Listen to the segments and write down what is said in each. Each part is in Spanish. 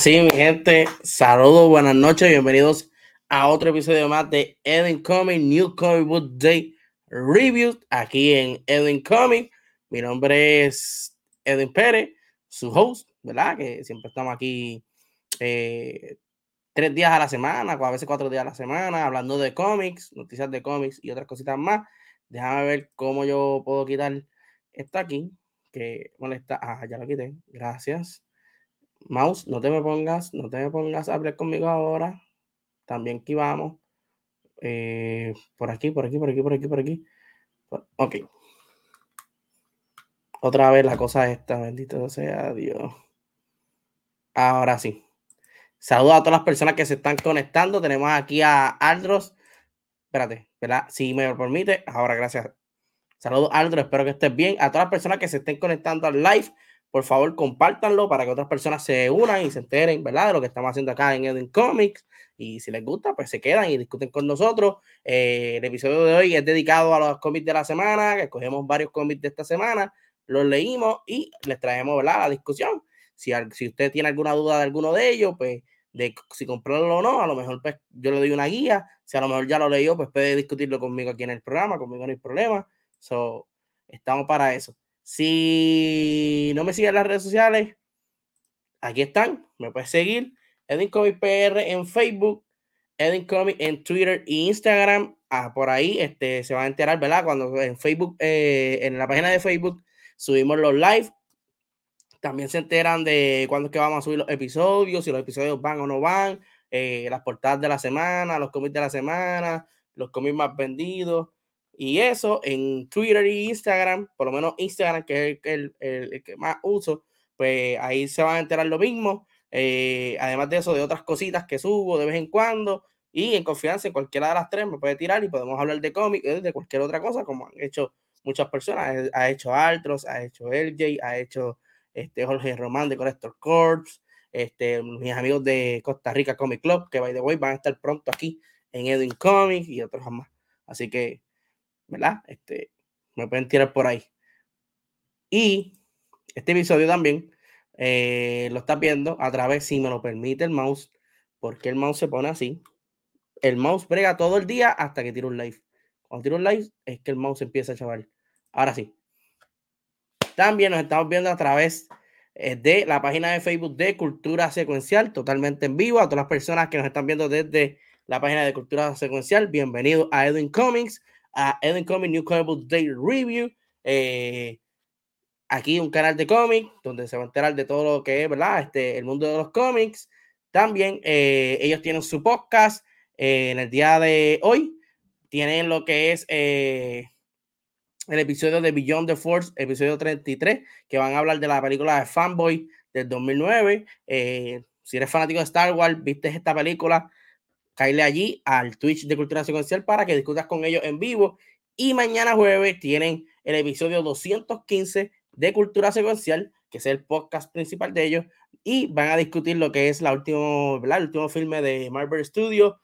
sí, mi gente, saludos, buenas noches, bienvenidos a otro episodio más de Eden Comic New Comic Book Day Review aquí en Eden Comic. Mi nombre es Eden Pérez, su host, ¿verdad? Que siempre estamos aquí eh, tres días a la semana, a veces cuatro días a la semana, hablando de cómics, noticias de cómics y otras cositas más. Déjame ver cómo yo puedo quitar esto aquí, que molesta. Ah, ya lo quité, gracias. Mouse, no te me pongas, no te me pongas a hablar conmigo ahora. También aquí vamos. Eh, por aquí, por aquí, por aquí, por aquí, por aquí. ok. Otra vez la cosa esta, bendito sea Dios. Ahora sí. Saludos a todas las personas que se están conectando. Tenemos aquí a Aldros. Espérate, ¿verdad? Si me lo permite, ahora gracias. Saludos, Aldros. Espero que estés bien. A todas las personas que se estén conectando al live por favor compártanlo para que otras personas se unan y se enteren, ¿verdad? De lo que estamos haciendo acá en Eden Comics. Y si les gusta, pues se quedan y discuten con nosotros. Eh, el episodio de hoy es dedicado a los cómics de la semana, que escogemos varios cómics de esta semana, los leímos y les traemos, ¿verdad? La discusión. Si, si usted tiene alguna duda de alguno de ellos, pues de si comprarlo o no, a lo mejor pues, yo le doy una guía. Si a lo mejor ya lo leyó, pues puede discutirlo conmigo aquí en el programa, conmigo no hay problema. So, estamos para eso. Si no me siguen en las redes sociales, aquí están. Me puedes seguir. Edin Comic PR en Facebook, Edin Comic en Twitter e Instagram. Ah, por ahí este, se van a enterar, ¿verdad? Cuando en Facebook, eh, en la página de Facebook, subimos los live. También se enteran de cuándo es que vamos a subir los episodios, si los episodios van o no van, eh, las portadas de la semana, los cómics de la semana, los cómics más vendidos. Y eso en Twitter e Instagram, por lo menos Instagram, que es el, el, que más uso, pues ahí se van a enterar lo mismo. Eh, además de eso, de otras cositas que subo de vez en cuando. Y en confianza, en cualquiera de las tres me puede tirar y podemos hablar de cómics, eh, de cualquier otra cosa, como han hecho muchas personas. Eh, ha hecho Altros, ha hecho LJ, ha hecho este, Jorge Román de Collector Corps, este, mis amigos de Costa Rica Comic Club, que by the way van a estar pronto aquí en Edwin Comics y otros más. Así que ¿verdad? Este, me pueden tirar por ahí. Y este episodio también eh, lo estás viendo a través, si me lo permite el mouse, porque el mouse se pone así. El mouse brega todo el día hasta que tiro un live. Cuando tiro un live es que el mouse empieza a chaval. Ahora sí. También nos estamos viendo a través eh, de la página de Facebook de Cultura Secuencial, totalmente en vivo. A todas las personas que nos están viendo desde la página de Cultura Secuencial, bienvenido a Edwin Comics a Eden Comic New Comic Day Review. Eh, aquí un canal de cómics donde se va a enterar de todo lo que es, ¿verdad? Este, el mundo de los cómics. También eh, ellos tienen su podcast, en el día de hoy tienen lo que es el episodio de Beyond the Force, episodio 33, que van a hablar de la película de Fanboy del 2009. si eres fanático de Star Wars, viste esta película, caile allí al Twitch de Cultura Secuencial para que discutas con ellos en vivo. Y mañana jueves tienen el episodio 215 de Cultura Secuencial, que es el podcast principal de ellos, y van a discutir lo que es la último, el último filme de Marvel Studios,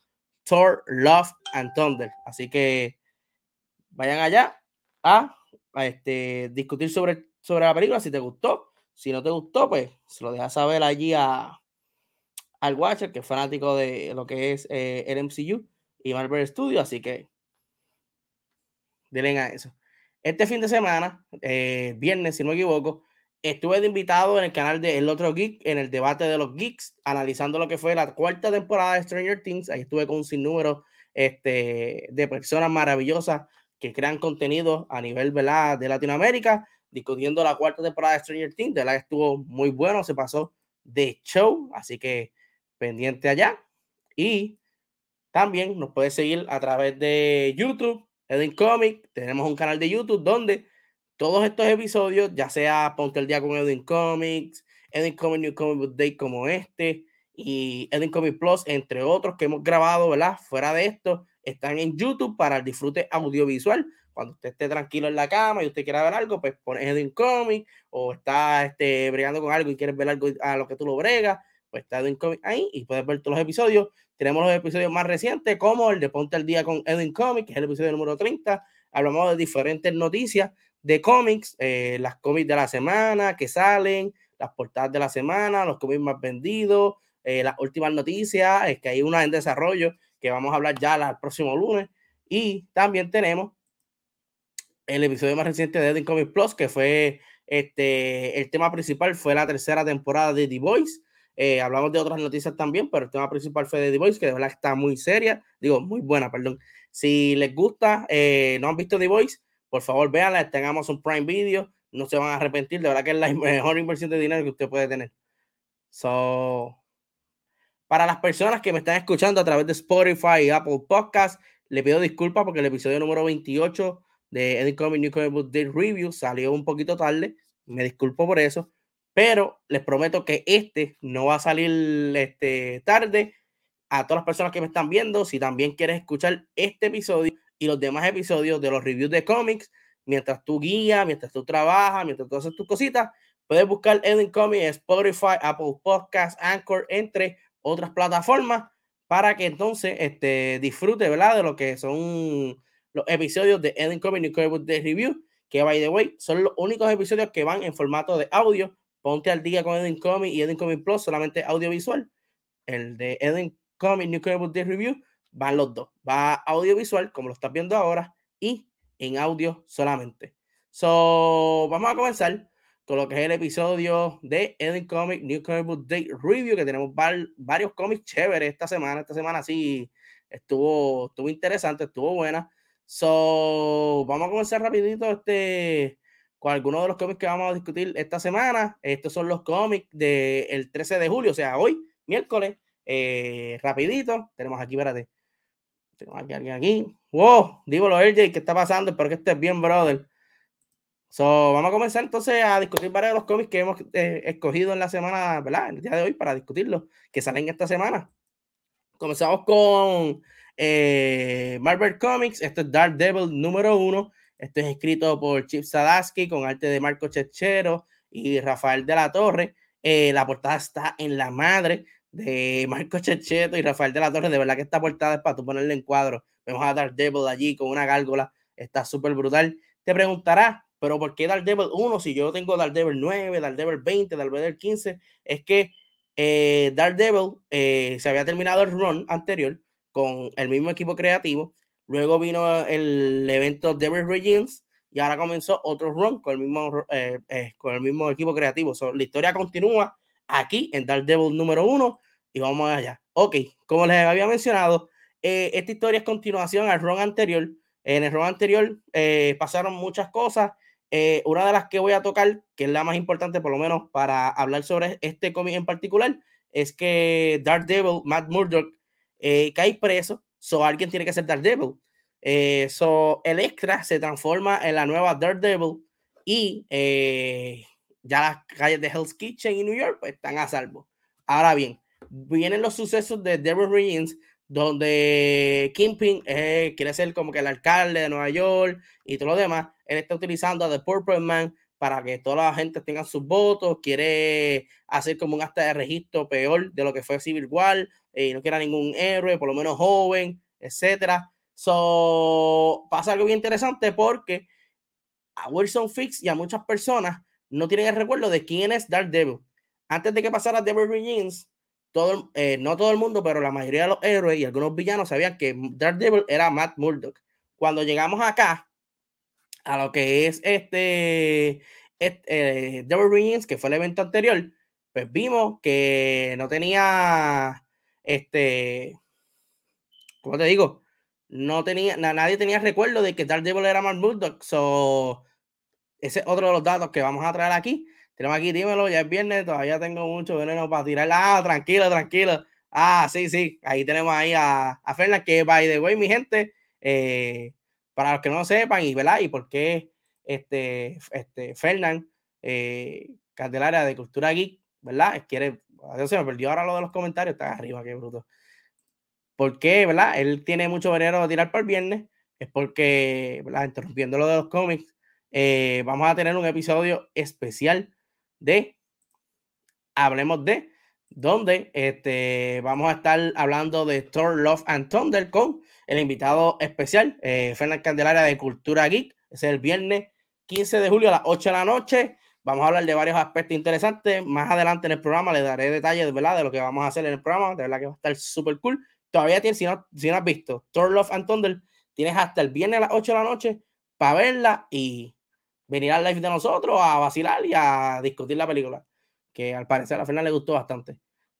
Thor, Love and Thunder. Así que vayan allá a, este, discutir sobre, sobre la película, si te gustó. Si no te gustó, pues se lo dejas saber allí a, al Watcher, que es fanático de lo que es eh, el MCU y Marvel Studios. Así que denle a eso. Este fin de semana, eh, viernes, si no me equivoco, estuve de invitado en el canal de El Otro Geek, en el debate de los geeks, analizando lo que fue la cuarta temporada de Stranger Things. Ahí estuve con un sinnúmero este, de personas maravillosas que crean contenido a nivel ¿verdad? de Latinoamérica, discutiendo la cuarta temporada de Stranger Things. De la estuvo muy bueno, se pasó de show, así que pendiente allá. Y también nos puede seguir a través de YouTube Edwin Comic, tenemos un canal de YouTube donde todos estos episodios, ya sea Ponte el Día con Edwin Comics, Edwin Comic New Comic Book Day como este, y Edwin Comic Plus, entre otros que hemos grabado, ¿verdad? Fuera de esto, están en YouTube para el disfrute audiovisual. Cuando usted esté tranquilo en la cama y usted quiera ver algo, pues pones Edwin Comic o está este, bregando con algo y quieres ver algo a lo que tú lo bregas, pues está Edwin Comic ahí y puedes ver todos los episodios. Tenemos los episodios más recientes, como el de Ponte al Día con Edwin Comics, que es el episodio número 30. Hablamos de diferentes noticias de cómics, eh, las cómics de la semana que salen, las portadas de la semana, los cómics más vendidos, eh, las últimas noticias, es que hay una en desarrollo que vamos a hablar ya el próximo lunes. Y también tenemos el episodio más reciente de Edwin Comics Plus, que fue este, el tema principal, fue la tercera temporada de The Voice eh, hablamos de otras noticias también, pero el tema principal fue de The Voice, que de verdad está muy seria, digo, muy buena, perdón. Si les gusta, eh, no han visto The Voice, por favor véanla, está en Amazon Prime Video, no se van a arrepentir, de verdad que es la mejor inversión de dinero que usted puede tener. So, para las personas que me están escuchando a través de Spotify y Apple Podcasts, le pido disculpas porque el episodio número 28 de Eddie Comic New Comic Book Day Review salió un poquito tarde. Me disculpo por eso. Pero les prometo que este no va a salir este, tarde. A todas las personas que me están viendo, si también quieres escuchar este episodio y los demás episodios de los reviews de cómics, mientras tú guías, mientras tú trabajas, mientras tú haces tus cositas, puedes buscar Edwin Comics en Spotify, Apple Podcasts, Anchor, entre otras plataformas, para que entonces este, disfrute, ¿verdad? De lo que son los episodios de Edwin Comics New de Review, que, by the way, son los únicos episodios que van en formato de audio ponte al día con Edwin Comic y Edwin Comic Plus, solamente audiovisual. El de Edwin Comic New Book Day Review van los dos. Va audiovisual, como lo estás viendo ahora, y en audio solamente. So, vamos a comenzar con lo que es el episodio de Edwin Comic New Comic Day Review, que tenemos varios cómics chéveres esta semana. Esta semana sí estuvo, estuvo interesante, estuvo buena. So, vamos a comenzar rapidito este con algunos de los cómics que vamos a discutir esta semana. Estos son los cómics del 13 de julio, o sea, hoy, miércoles. Eh, rapidito, tenemos aquí, espérate. Tenemos aquí alguien aquí. Wow, dímelo, LJ, ¿qué está pasando? Espero que estés bien, brother. So, vamos a comenzar entonces a discutir varios de los cómics que hemos eh, escogido en la semana, ¿verdad? El día de hoy para discutirlos, que salen esta semana. Comenzamos con eh, Marvel Comics. Este es Dark Devil número uno. Esto es escrito por Chip Sadaski con arte de Marco Chechero y Rafael de la Torre. Eh, la portada está en la madre de Marco Checheto y Rafael de la Torre. De verdad que esta portada es para tú ponerle en cuadro. Vemos a Devil allí con una gárgola. Está súper brutal. Te preguntarás, pero ¿por qué Devil 1 si yo tengo Devil 9, Devil 20, Devil 15? Es que eh, Daredevil eh, se había terminado el run anterior con el mismo equipo creativo Luego vino el evento Devil Regimes y ahora comenzó otro run con el mismo, eh, eh, con el mismo equipo creativo. la historia continúa aquí en Devil número uno y vamos allá. Ok, como les había mencionado, eh, esta historia es continuación al run anterior. En el run anterior pasaron muchas cosas. una de las que voy a tocar, que es la más importante por lo menos para hablar sobre este cómic en particular, es que Devil, Matt Murdock, cae preso So alguien tiene que ser Daredevil. Eh, so Electra se transforma en la nueva Daredevil y eh, ya las calles de Hell's Kitchen y New York pues, están a salvo. Ahora bien, vienen los sucesos de Devil Reigns, donde Kingpin eh, quiere ser como que el alcalde de Nueva York y todo lo demás. Él está utilizando a The Purple Man para que toda la gente tenga sus votos, quiere hacer como un acta de registro peor de lo que fue Civil War, y no quiera ningún héroe, por lo menos joven, etcétera. So, pasa algo bien interesante porque a Wilson Fix y a muchas personas no tienen el recuerdo de quién es Daredevil. Antes de que pasara Devil Begins, todo, eh, no todo el mundo, pero la mayoría de los héroes y algunos villanos sabían que Daredevil era Matt Murdock. Cuando llegamos acá a lo que es este, este Devil Begins, que fue el evento anterior, pues vimos que no tenía este, ¿cómo te digo? No tenía, nadie tenía recuerdo de que Daredevil era Matt Murdock. So, ese es otro de los datos que vamos a traer aquí. Tenemos aquí, dímelo, ya es viernes, todavía tengo mucho veneno para tirar. Ah, tranquilo, tranquilo. Ah, sí, sí, ahí tenemos ahí a, a Fernan, que by the way, mi gente, eh, para los que no sepan, y ¿verdad? Y por qué este, este Fernán, eh, Candelaria de Cultura Geek, ¿verdad? Quiere, se me perdió ahora lo de los comentarios, está arriba, qué bruto. ¿Por qué, verdad? Él tiene mucho veneno a tirar para el viernes, es porque, ¿verdad? Interrumpiendo lo de los cómics, eh, vamos a tener un episodio especial de Hablemos de, donde este, vamos a estar hablando de Thor, Love and Thunder con el invitado especial, eh, Candelaria de Cultura Geek. Es el viernes 15 de julio a las 8 de la noche. Vamos a hablar de varios aspectos interesantes. Más adelante en el programa les daré detalles ¿verdad? de lo que vamos a hacer en el programa. De verdad que va a estar súper cool. Todavía tienes, si no, si no has visto Thor, Love and Thunder, tienes hasta el viernes a las 8 de la noche para verla y venir al live de nosotros a vacilar y a discutir la película, que al parecer a final le gustó bastante.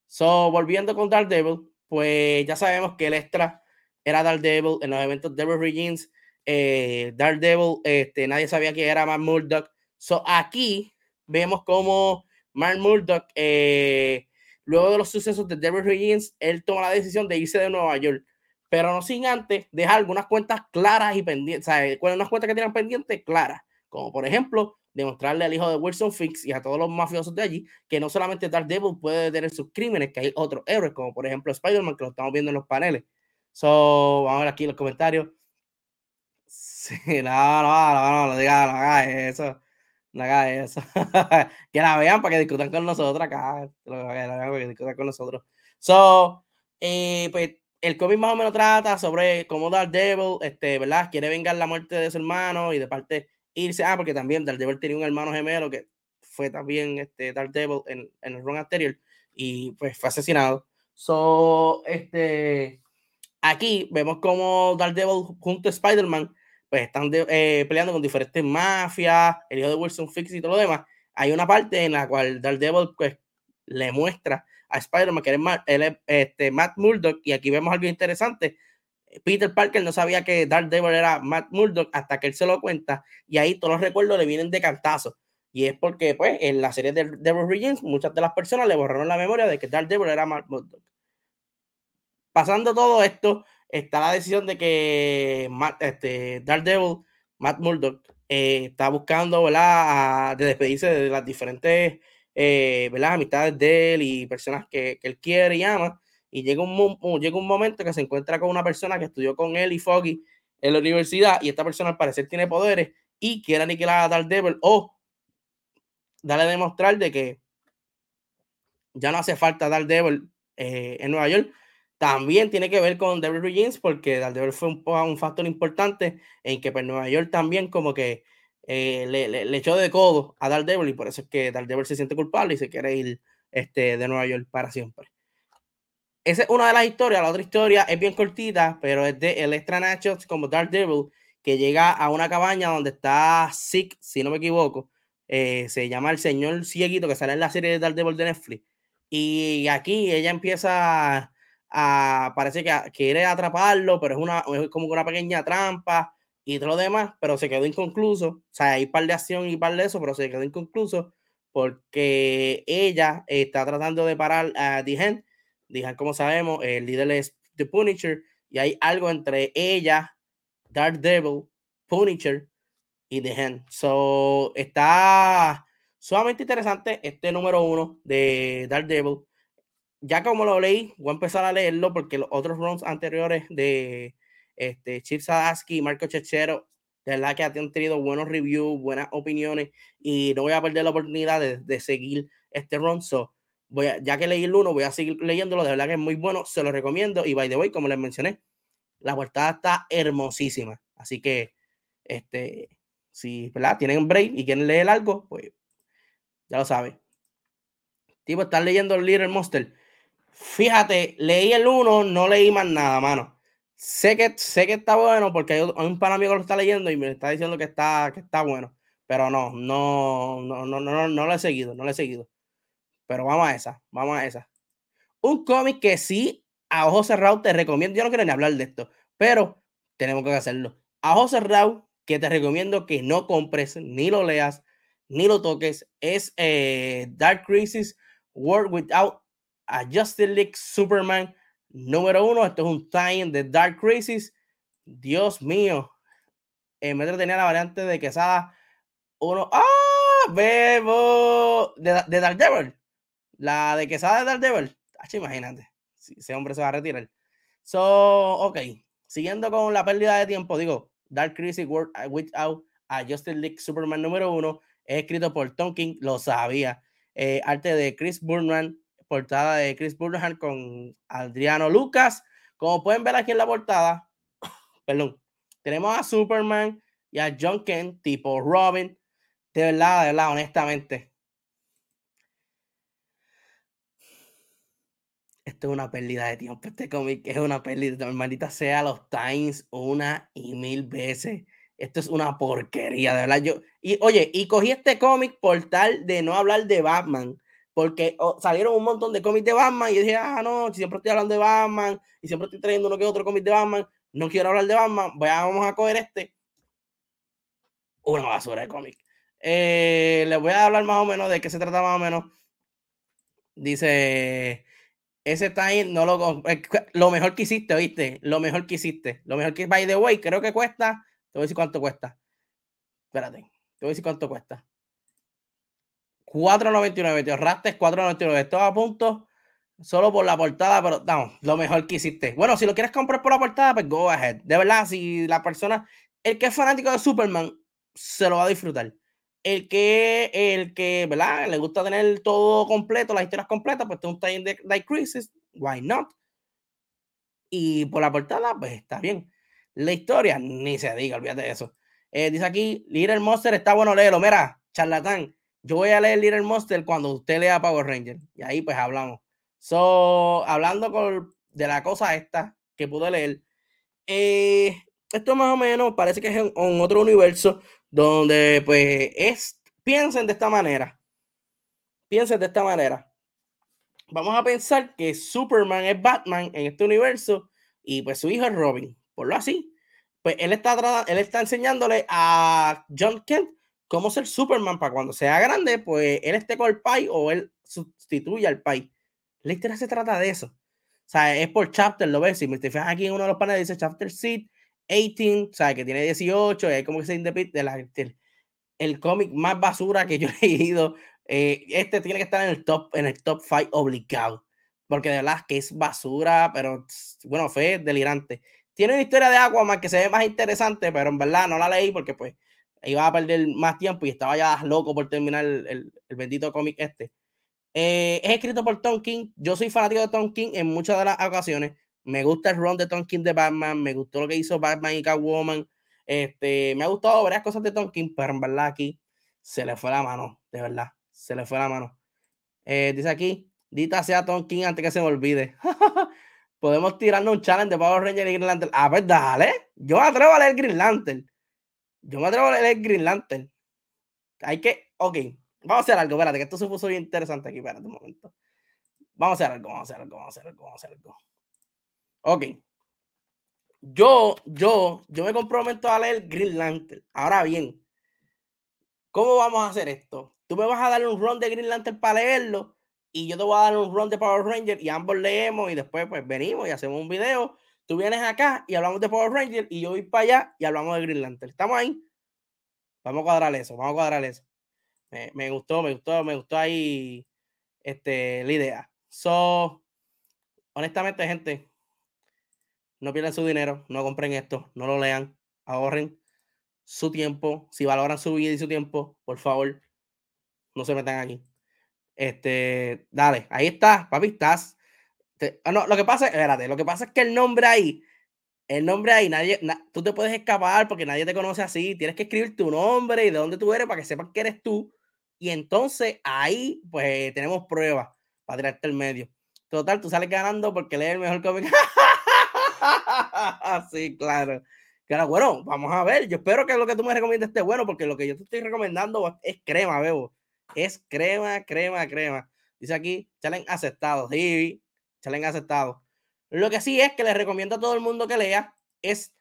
So, volviendo con Daredevil, pues ya sabemos que el extra era Daredevil en los eventos Devil Regins. Eh, Daredevil, este, nadie sabía que era Matt Murdock. So, aquí vemos como Mark Murdock, eh, luego de los sucesos de Devil Regins, él toma la decisión de irse de Nueva York pero no sin antes dejar algunas cuentas claras y pendientes, o sea, unas cuentas que tienen pendientes claras como por ejemplo demostrarle al hijo de Wilson Fix y a todos los mafiosos de allí que no solamente Daredevil puede tener sus crímenes, que hay otros héroes, como por ejemplo Spider-Man, que lo estamos viendo en los paneles. So, vamos a ver aquí los comentarios. Sí, no, no, no, no, no diga, no haga eso. No eso. que la vean para que discutan con nosotros acá. Vean para que discutan con nosotros. So, eh, pues el cómic más o menos trata sobre cómo Daredevil, este, ¿verdad? Quiere vengar la muerte de su hermano y de parte irse. Ah, porque también Daredevil tenía un hermano gemelo que fue también este Daredevil en, en el run anterior y pues fue asesinado. So, este, aquí vemos como Daredevil junto a Spider-Man pues están eh, peleando con diferentes mafias, el hijo de Wilson Fix y todo lo demás. Hay una parte en la cual Daredevil pues le muestra a Spider-Man que él es, este, Matt Murdock y aquí vemos algo interesante Peter Parker no sabía que Daredevil era Matt Murdock hasta que él se lo cuenta y ahí todos los recuerdos le vienen de cantazo. Y es porque, pues, en la serie de Devil Regents, muchas de las personas le borraron la memoria de que Daredevil era Matt Murdock. Pasando todo esto, está la decisión de que Matt, este, Daredevil, Matt Murdock, eh, está buscando, ¿verdad?, de despedirse de las diferentes, eh, amistades de él y personas que, que él quiere y ama y llega un, llega un momento que se encuentra con una persona que estudió con él y Foggy en la universidad y esta persona al parecer tiene poderes y quiere aniquilar a Daredevil o darle a demostrar de que ya no hace falta Daredevil eh, en Nueva York. También tiene que ver con Devil Regins porque Daredevil fue un, factor importante en que pues, Nueva York también como que eh, le, echó de codo a Daredevil y por eso es que Daredevil se siente culpable y se quiere ir este, de Nueva York para siempre. Esa es una de las historias. La otra historia es bien cortita, pero es de Electra Nachos como Dark Devil, que llega a una cabaña donde está Sick, si no me equivoco. Eh, se llama el señor cieguito que sale en la serie de Dark Devil de Netflix. Y aquí ella empieza a, parece que quiere atraparlo, pero es, una, es como una pequeña trampa y todo lo demás, pero se quedó inconcluso. O sea, hay par de acción y par de eso, pero se quedó inconcluso porque ella está tratando de parar a Dijen Dijan, como sabemos, el líder es The Punisher y hay algo entre ella, Devil, Punisher y Hand. So, está sumamente interesante este número uno de Devil. Ya como lo leí, voy a empezar a leerlo porque los otros runs anteriores de este, Chip Sadaski y Marco Chechero, de verdad que han tenido buenos reviews, buenas opiniones y no voy a perder la oportunidad de, seguir este run. So, voy ya que leí el uno, voy a seguir leyéndolo. De verdad que es muy bueno, se lo recomiendo. Y by the way, como les mencioné, la portada está hermosísima. Así que, este, si ¿verdad? tienen un break y quieren leer algo, pues ya lo saben. Tipo, están leyendo Little Monster. Fíjate, leí el uno, no leí más nada, mano. Sé que, sé que está bueno porque hay un par amigo que lo está leyendo y me está diciendo que está, que está bueno. Pero no, no, no, no, no, no lo he seguido, no lo he seguido. Pero vamos a esa, vamos a esa. Un cómic que sí, a ojos cerrados te recomiendo. Yo no quiero ni hablar de esto, pero tenemos que hacerlo. A ojos cerrados, que te recomiendo que no compres, ni lo leas, ni lo toques, es eh, Dark Crisis World Without a Justice League Superman número uno. Esto es un time de Dark Crisis. Dios mío. En vez de tener la variante de Quesada, uno. ¡Ah! Bebo de, Dark Devil. La de Quesada de Daredevil. imagínate. Si ese hombre se va a retirar. So, ok. Siguiendo con la pérdida de tiempo, digo, Dark Crisis World uh, Without a Justice League Superman número uno. Es escrito por Tom King, lo sabía. Eh, arte de Chris Burnham, portada de Chris Burnham con Adriano Lucas. Como pueden ver aquí en la portada, perdón, tenemos a Superman y a John Kent, tipo Robin. De verdad, de verdad, honestamente, esto es una pérdida de tiempo. Este cómic es una pérdida. Maldita sea los Times una y mil veces. Esto es una porquería, de verdad. Yo, y oye, y cogí este cómic por tal de no hablar de Batman. Porque salieron un montón de cómics de Batman y dije, ah, no, siempre estoy hablando de Batman y siempre estoy trayendo uno que otro cómic de Batman, no quiero hablar de Batman, vamos a coger este. Una basura de cómic. Eh, les voy a hablar más o menos de qué se trata más o menos. Dice, ese time no lo eh, lo mejor que hiciste, ¿viste? Lo mejor que hiciste. Lo mejor que by the way, creo que cuesta. Te voy a decir cuánto cuesta. Espérate. Te voy a decir cuánto cuesta. 4.99. Te ahorraste 4.99. Esto a punto solo por la portada, pero no, lo mejor que hiciste. Bueno, si lo quieres comprar por la portada, pues go ahead. De verdad, si la persona, el que es fanático de Superman, se lo va a disfrutar el que, el que, ¿verdad? Le gusta tener todo completo, las historias completas, pues tengo un time de Light Crisis, why not? Y por la portada, pues está bien. La historia, ni se diga, olvídate de eso. Eh, dice aquí, Little Monster está bueno léelo. Mira, charlatán, yo voy a leer Little Monster cuando usted lea Power Ranger. Y ahí pues hablamos. So, hablando con, de la cosa esta que pude leer, eh, esto más o menos parece que es en, en otro universo donde pues es, piensen de esta manera, piensen de esta manera. Vamos a pensar que Superman es Batman en este universo y pues su hijo es Robin, por lo así. Pues él está, él está enseñándole a John Kent cómo ser Superman para cuando sea grande, pues él esté con el pai o él sustituya al pai. La historia se trata de eso. O sea, es por chapter, lo ves. Si me fijas aquí en uno de los paneles dice chapter seed 18, o que tiene 18, es como que se de la, el, el cómic más basura que yo he leído. Eh, este tiene que estar en el top, en el top 5 obligado, porque de verdad que es basura, pero bueno, fue delirante. Tiene una historia de Aquaman que se ve más interesante, pero en verdad no la leí porque pues iba a perder más tiempo y estaba ya loco por terminar el, el, bendito cómic este. Eh, es escrito por Tom King. Yo soy fanático de Tom King en muchas de las ocasiones. Me gusta el run de Tom King de Batman, me gustó lo que hizo Batman y Catwoman. Este, me ha gustado varias cosas de Tom King, pero en verdad aquí se le fue la mano, de verdad, se le fue la mano. Eh, dice aquí, dita sea Tom King antes que se me olvide. Podemos tirarnos un challenge de Power Ranger y Green Lantern. A ver, dale. Yo me atrevo a leer Green Lantern. Yo me atrevo a leer Green Lantern. Hay que, ok, vamos a hacer algo, espérate, que esto se puso bien interesante aquí, espérate un momento. Vamos a hacer algo, vamos a hacer algo, vamos a hacer algo, vamos a hacer algo. Ok. Yo, yo, yo me comprometo a leer Green Lantern. Ahora bien, ¿cómo vamos a hacer esto? Tú me vas a dar un run de Green Lantern para leerlo y yo te voy a dar un run de Power Ranger y ambos leemos y después pues venimos y hacemos un video Tú vienes acá y hablamos de Power Ranger y yo voy para allá y hablamos de Green Lantern. ¿Estamos ahí? Vamos a cuadrar eso, vamos a cuadrar eso. Me, gustó, me gustó, me gustó ahí este, la idea. So, honestamente, gente, no pierdan su dinero, no compren esto, no lo lean, ahorren su tiempo. Si valoran su vida y su tiempo, por favor, no se metan aquí. Este, dale, ahí está, papi, estás. Ah, no, lo que pasa, espérate, lo que pasa es que el nombre ahí, el nombre ahí, nadie, tú te puedes escapar porque nadie te conoce así. Tienes que escribir tu nombre y de dónde tú eres para que sepan que eres tú. Y entonces ahí, pues tenemos pruebas para tirarte el medio. Total, tú sales ganando porque lees el mejor cómic. sí, claro. Claro, bueno, vamos a ver. Yo espero que lo que tú me recomiendas esté bueno, porque lo que yo te estoy recomendando es crema, bebo. Es crema, crema, crema. Dice aquí, challenge aceptado. Sí, challenge aceptado. Lo que sí es que les recomiendo a todo el mundo que lea es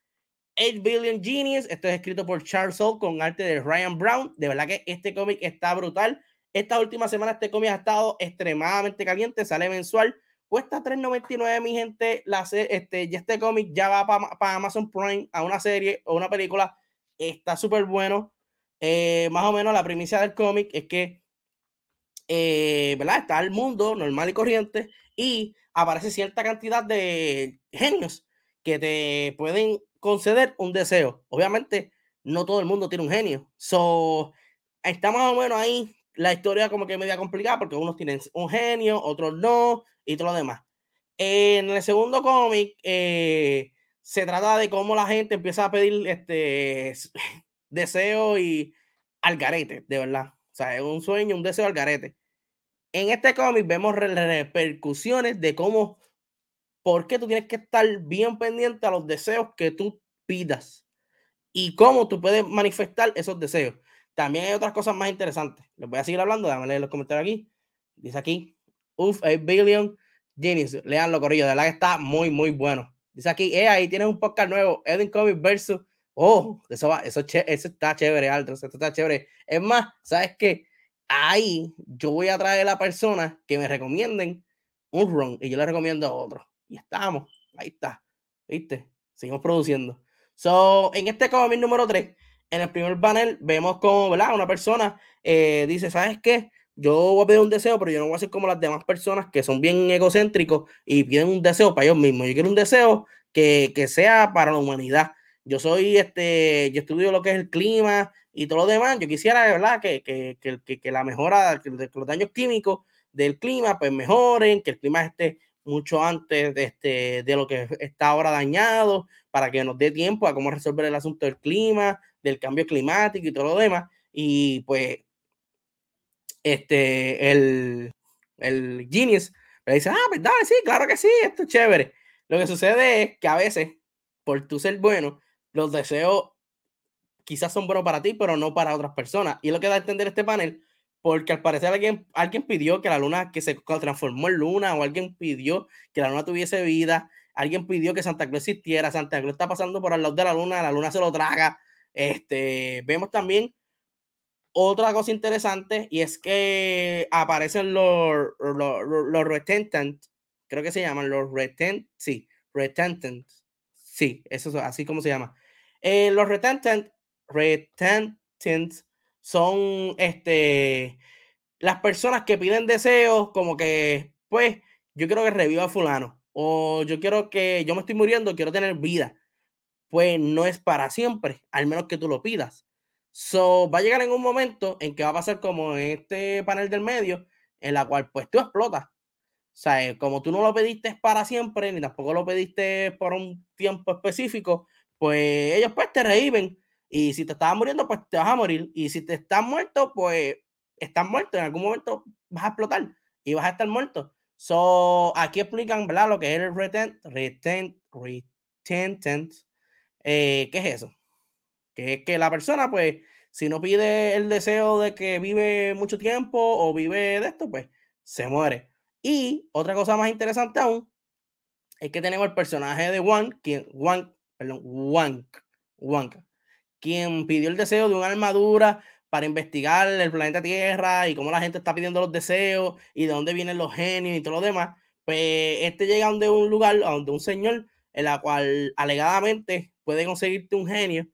8 Billion Genius. Esto es escrito por Charles Soule con arte de Ryan Brown. De verdad que este cómic está brutal. Esta última semana este cómic ha estado extremadamente caliente. Sale mensual. Cuesta 3.99, mi gente. La, este, ya este cómic ya va para Amazon Prime a una serie o una película. Está súper bueno. Eh, más o menos la primicia del cómic es que, eh, ¿verdad? Está el mundo normal y corriente y aparece cierta cantidad de genios que te pueden conceder un deseo. Obviamente, no todo el mundo tiene un genio. So, está más o menos ahí la historia como que media complicada porque unos tienen un genio, otros no, y todo lo demás. En el segundo cómic eh, se trata de cómo la gente empieza a pedir este deseo y al garete, de verdad. O sea, es un sueño, un deseo al garete. En este cómic vemos repercusiones de cómo ¿por qué tú tienes que estar bien pendiente a los deseos que tú pidas? Y cómo tú puedes manifestar esos deseos. También hay otras cosas más interesantes. Les voy a seguir hablando, déjame leer los comentarios aquí. Dice aquí, Uf, a billion genius. Leanlo, corrillo. De verdad que está muy, muy bueno. Dice aquí, eh, ahí tienes un podcast nuevo, Edwin Comic versus. Oh, eso va, eso, eso está chévere, Alto. Eso está chévere. Es más, ¿sabes qué? Ahí yo voy a traer a la persona que me recomienden un run y yo le recomiendo a otro. Y estamos. Ahí está. ¿Viste? Seguimos produciendo. So, en este cómic número 3, en el primer panel, vemos como, ¿verdad? Una persona eh, dice, ¿sabes qué? Yo voy a pedir un deseo, pero yo no voy a ser como las demás personas que son bien egocéntricos y piden un deseo para ellos mismos. Yo quiero un deseo que, que sea para la humanidad. Yo soy, este, yo estudio lo que es el clima y todo lo demás. Yo quisiera, ¿verdad? Que, que, que, que la mejora, que los daños químicos del clima, pues mejoren, que el clima esté mucho antes de, este, de lo que está ahora dañado, para que nos dé tiempo a cómo resolver el asunto del clima, del cambio climático y todo lo demás. Y pues, este, el, el Genius le dice, ah, pues dale, sí, claro que sí, esto es chévere. Lo que sucede es que a veces, por tu ser bueno, los deseos quizás son buenos para ti, pero no para otras personas. Y lo que da a entender este panel porque al parecer alguien, alguien pidió que la luna, que se transformó en luna, o alguien pidió que la luna tuviese vida, alguien pidió que Santa Claus existiera, Santa Claus está pasando por al lado de la luna, la luna se lo traga. Este, vemos también otra cosa interesante y es que aparecen los, los, los, retentant, creo que se llaman los retent, sí, retentant, sí, eso es así como se llama. Eh, los retentant, son este, las personas que piden deseos como que, pues, yo quiero que reviva a fulano o yo quiero que yo me estoy muriendo, quiero tener vida. Pues no es para siempre, al menos que tú lo pidas. So, va a llegar en un momento en que va a pasar como en este panel del medio, en la cual pues tú explotas. O sea, eh, como tú no lo pediste para siempre, ni tampoco lo pediste por un tiempo específico, pues ellos pues te reviven y si te estabas muriendo, pues te vas a morir. Y si te estás muerto, pues estás muerto. En algún momento vas a explotar y vas a estar muerto. So, aquí explican, ¿verdad? Lo que es el retent, retent, retentant. Eh, ¿Qué es eso? Que es que la persona, pues, si no pide el deseo de que vive mucho tiempo o vive de esto, pues, se muere. Y otra cosa más interesante aún es que tenemos el personaje de Wank, quien, Wank, perdón, Wank, Wank, quien pidió el deseo de una armadura para investigar el planeta Tierra y cómo la gente está pidiendo los deseos y de dónde vienen los genios y todo lo demás, pues este llega a un lugar, a donde un señor en la cual alegadamente puede conseguirte un genio,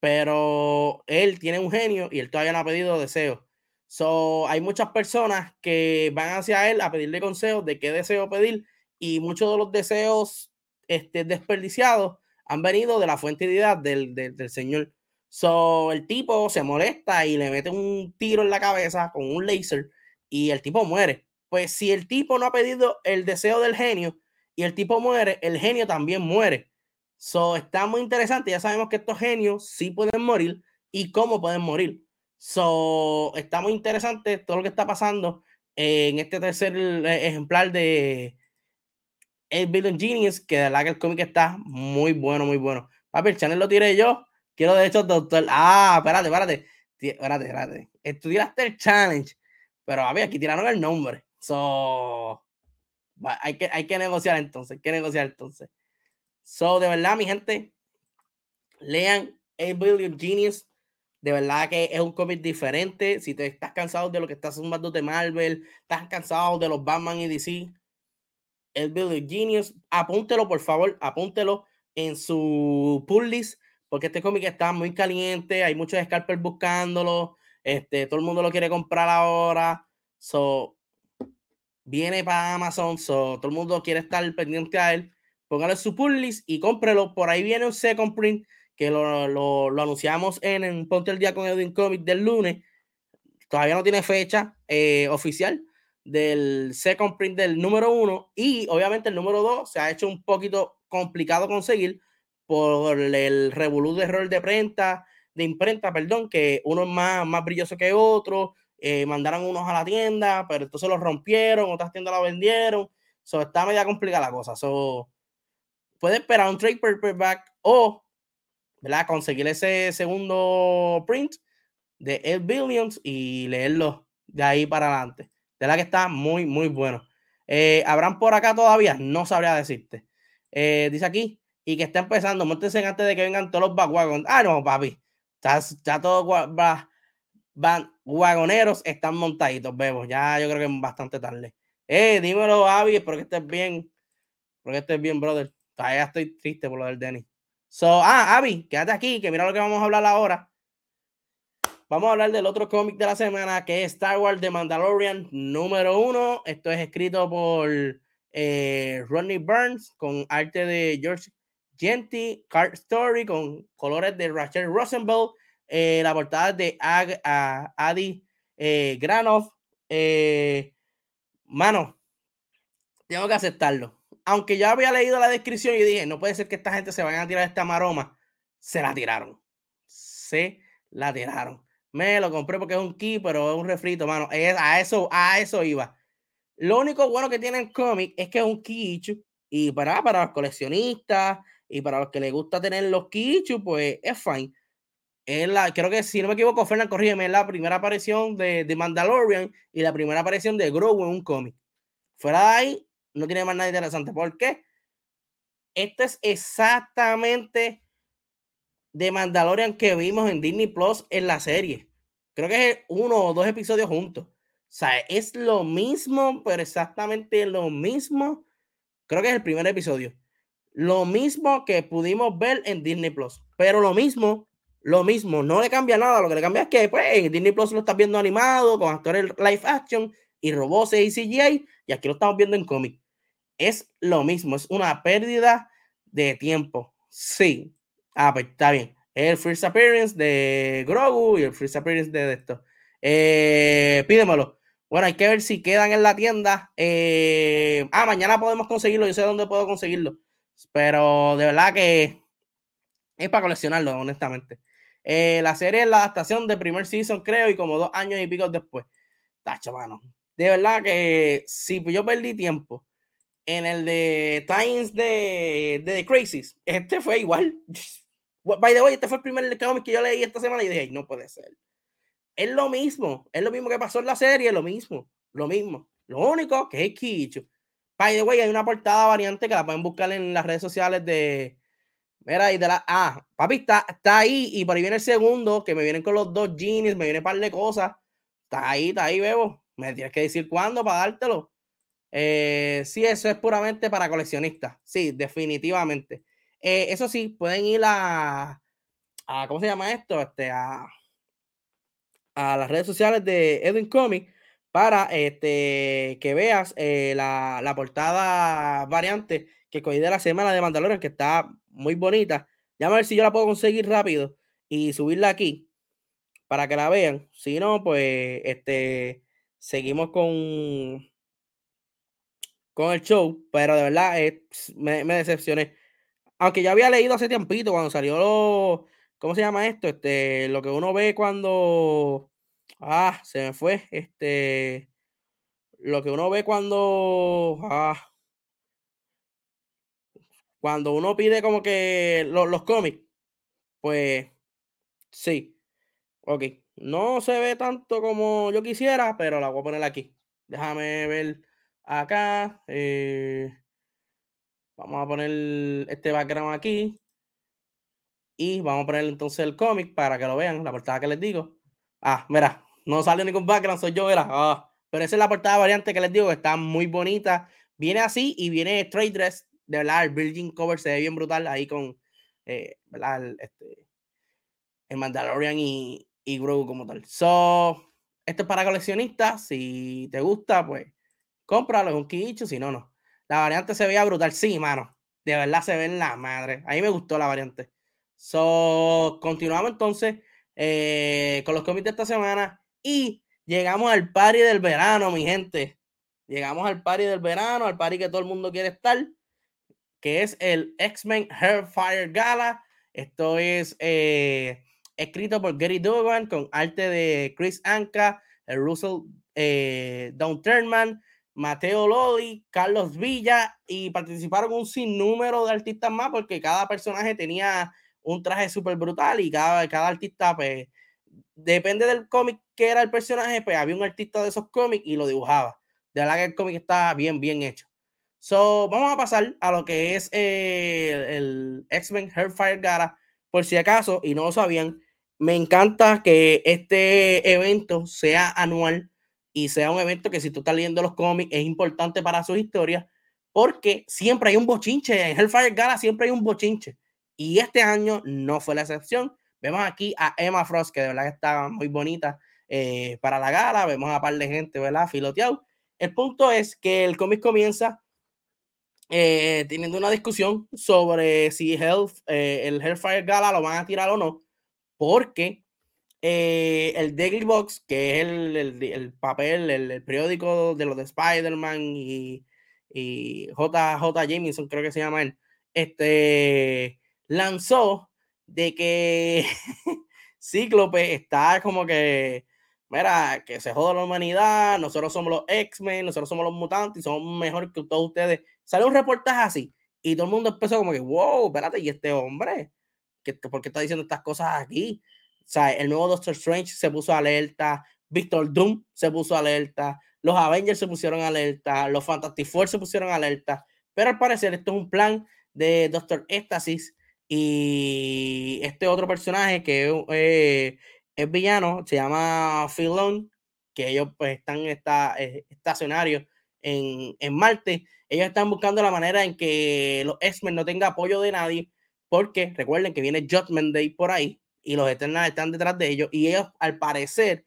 pero él tiene un genio y él todavía no ha pedido deseos. So, hay muchas personas que van hacia él a pedirle consejos de qué deseo pedir y muchos de los deseos este, desperdiciados han venido de la fuente de del, del, del Señor. So, el tipo se molesta y le mete un tiro en la cabeza con un láser y el tipo muere. Pues si el tipo no ha pedido el deseo del genio y el tipo muere, el genio también muere. So, está muy interesante. Ya sabemos que estos genios sí pueden morir y cómo pueden morir. So, está muy interesante todo lo que está pasando en este tercer eh, ejemplar de El Billion Genius, que de verdad que el cómic está muy bueno, muy bueno. Papi, el channel lo tiré yo. Quiero de hecho, doctor. Ah, espérate, espérate. Espérate, espérate. Estudiaste el challenge, pero a ver, aquí tiraron el nombre. So, hay que, hay que negociar entonces, hay que negociar entonces. So, de verdad, mi gente, lean A Billion Genius. De verdad que es un cómic diferente. Si te estás cansado de lo que estás sumando de Marvel, estás cansado de los Batman y DC, el Billion Genius, apúntelo, por favor, apúntelo en su pull list, porque este cómic está muy caliente, hay muchos scalpers buscándolo, este, todo el mundo lo quiere comprar ahora. So, viene para Amazon, so, todo el mundo quiere estar pendiente a él póngale su pull list y cómprelo. Por ahí viene un second print que lo, lo, lo anunciamos en, en, Ponte el Día con Edwin Comic del lunes. Todavía no tiene fecha eh, oficial del second print del número uno y obviamente el número dos se ha hecho un poquito complicado conseguir por el revolú de error de imprenta, de imprenta, perdón, que uno es más, más brilloso que otro, eh, mandaron unos a la tienda, pero entonces los rompieron, otras tiendas la vendieron, so, está media complicada la cosa, so, puede esperar un trade paperback o ¿verdad? conseguir ese segundo print de El Billions y leerlo de ahí para adelante. De la que está muy, muy bueno. Eh, ¿Habrán por acá todavía? No sabría decirte. Eh, dice aquí, y que está empezando, montense antes de que vengan todos los backwagons. Ah, no, papi. Ya, todos van, wagoneros están montaditos, vemos. Ya yo creo que es bastante tarde. Eh, dímelo, Avi, espero que estés bien. Espero que estés bien, brother. Todavía estoy triste por lo del Denny. So, ah, Avi, quédate aquí, que mira lo que vamos a hablar ahora. Vamos a hablar del otro cómic de la semana, que es Star Wars The Mandalorian número uno. Esto es escrito por eh, Rodney Burns, con arte de George Genty, Card Story, con colores de Rachel Rosenberg, eh, la portada de Ag, Adi eh, Granov. Eh, mano, tengo que aceptarlo aunque ya había leído la descripción y dije, no puede ser que esta gente se vayan a tirar esta maroma, se la tiraron. Se la tiraron. Me lo compré porque es un key, pero es un refrito, mano. a eso, a eso iba. Lo único bueno que tiene el cómic es que es un kichu y para, para los coleccionistas y para los que les gusta tener los kichu, pues es fine. Es la, creo que si no me equivoco, Fernando, corrígeme, es la primera aparición de, de Mandalorian y la primera aparición de Grogu en un cómic. Fuera de ahí, no tiene más nada interesante. ¿Por qué? Esto es exactamente de Mandalorian que vimos en Disney Plus en la serie. Creo que es uno o dos episodios juntos. O sea, es lo mismo, pero exactamente lo mismo. Creo que es el primer episodio. Lo mismo que pudimos ver en Disney Plus. Pero lo mismo, lo mismo. No le cambia nada. Lo que le cambia es que pues, en Disney Plus lo estás viendo animado, con actores live action y robots y CGI. Y aquí lo estamos viendo en cómic es lo mismo, es una pérdida de tiempo. Sí, ah, pues está bien. El First Appearance de Grogu y el First Appearance de esto. Eh, pídemelo. Bueno, hay que ver si quedan en la tienda. Eh, ah, mañana podemos conseguirlo. Yo sé dónde puedo conseguirlo. Pero de verdad que es para coleccionarlo, honestamente. Eh, la serie es la adaptación de primer season, creo, y como dos años y pico después. Tacho, mano. De verdad que si yo perdí tiempo en el de Times de, de The Crazies, este fue igual. By the way, este fue el primer cómic que yo leí esta semana y dije, no puede ser. Es lo mismo, es lo mismo que pasó en la serie, lo mismo, lo mismo. Lo único que es Kicho. By the way, hay una portada variante que la pueden buscar en las redes sociales de. Mira, y de la. Ah, papi, está, está ahí. Y por ahí viene el segundo, que me vienen con los dos jeans, me viene un par de cosas. Está ahí, está ahí, bebo. Me tienes que decir cuándo para dártelo. Eh, sí, eso es puramente para coleccionistas. Sí, definitivamente. Eh, eso sí, pueden ir a, ¿cómo se llama esto? Este, a, a las redes sociales de Edwin Comic para este, que veas eh, la, la, portada variante que cogí de la semana de Mandalorian, que está muy bonita. Ya a ver si yo la puedo conseguir rápido y subirla aquí para que la vean. Si no, pues este, seguimos con, con el show, pero de verdad me, me, decepcioné. Aunque ya había leído hace tiempito cuando salió lo, ¿cómo se llama esto? Este, lo que uno ve cuando, ah, se me fue, este, lo que uno ve cuando, ah, cuando uno pide como que los, los cómics, pues sí, ok, no se ve tanto como yo quisiera, pero la voy a poner aquí. Déjame ver acá. Eh, vamos a poner este background aquí. Y vamos a poner entonces el cómic para que lo vean, la portada que les digo. Ah, mira, no sale ningún background, soy yo, mira. Ah, pero esa es la portada variante que les digo, está muy bonita. Viene así y viene straight dress. De verdad, el Virgin cover se ve bien brutal ahí con, eh. El, este, el Mandalorian y, y Grogu como tal. So, esto es para coleccionistas. Si te gusta, pues cómpralo, es un quicho. Si no, no. La variante se veía brutal. Sí, mano. De verdad se ve en la madre. A mí me gustó la variante. So, continuamos entonces eh, con los cómics de esta semana y llegamos al party del verano, mi gente. Llegamos al party del verano, al party que todo el mundo quiere estar, que es el X-Men Hairfire Gala. Esto es eh, escrito por Gary Dugan con arte de Chris Anka, Russell eh, Downturman, Mateo Lodi, Carlos Villa y participaron un sinnúmero de artistas más porque cada personaje tenía un traje súper brutal y cada, cada artista, pues, depende del cómic que era el personaje, pues había un artista de esos cómics y lo dibujaba. De verdad que el cómic está bien, bien hecho. So, vamos a pasar a lo que es eh, el X-Men Hellfire Gara. Por si acaso, y no lo sabían, me encanta que este evento sea anual y sea un evento que si tú estás leyendo los cómics es importante para su historia porque siempre hay un bochinche. En Hellfire Gala siempre hay un bochinche. Y este año no fue la excepción. Vemos aquí a Emma Frost, que de verdad está muy bonita eh, para la gala. Vemos a par de gente, ¿verdad? Filoteado. El punto es que el cómic comienza eh, teniendo una discusión sobre si eh, el Hellfire Gala lo van a tirar o no, porque el Daily Box, que es el, papel, el, periódico de los de Spider-Man y, y JJ Jameson, creo que se llama él, este lanzó de que Cíclope está como que, mira, que se joda la humanidad, nosotros somos los X-Men, nosotros somos los mutantes y somos mejores que todos ustedes. Sale un reportaje así y todo el mundo empezó como que, wow, espérate, ¿y este hombre? ¿Qué, ¿Por qué está diciendo estas cosas aquí? Sea, el nuevo Doctor Strange se puso alerta, Victor Doom se puso alerta, los Avengers se pusieron alerta, los Fantastic se pusieron alerta, pero al parecer esto es un plan de Doctor Éxtasis y este otro personaje que eh, es villano se llama Phil que ellos pues están esta, eh, estacionarios en, en, Marte. Ellos están buscando la manera en que los X-Men no tengan apoyo de nadie, porque recuerden que viene Judgment Day por ahí y los Eternals están detrás de ellos. Y ellos, al parecer,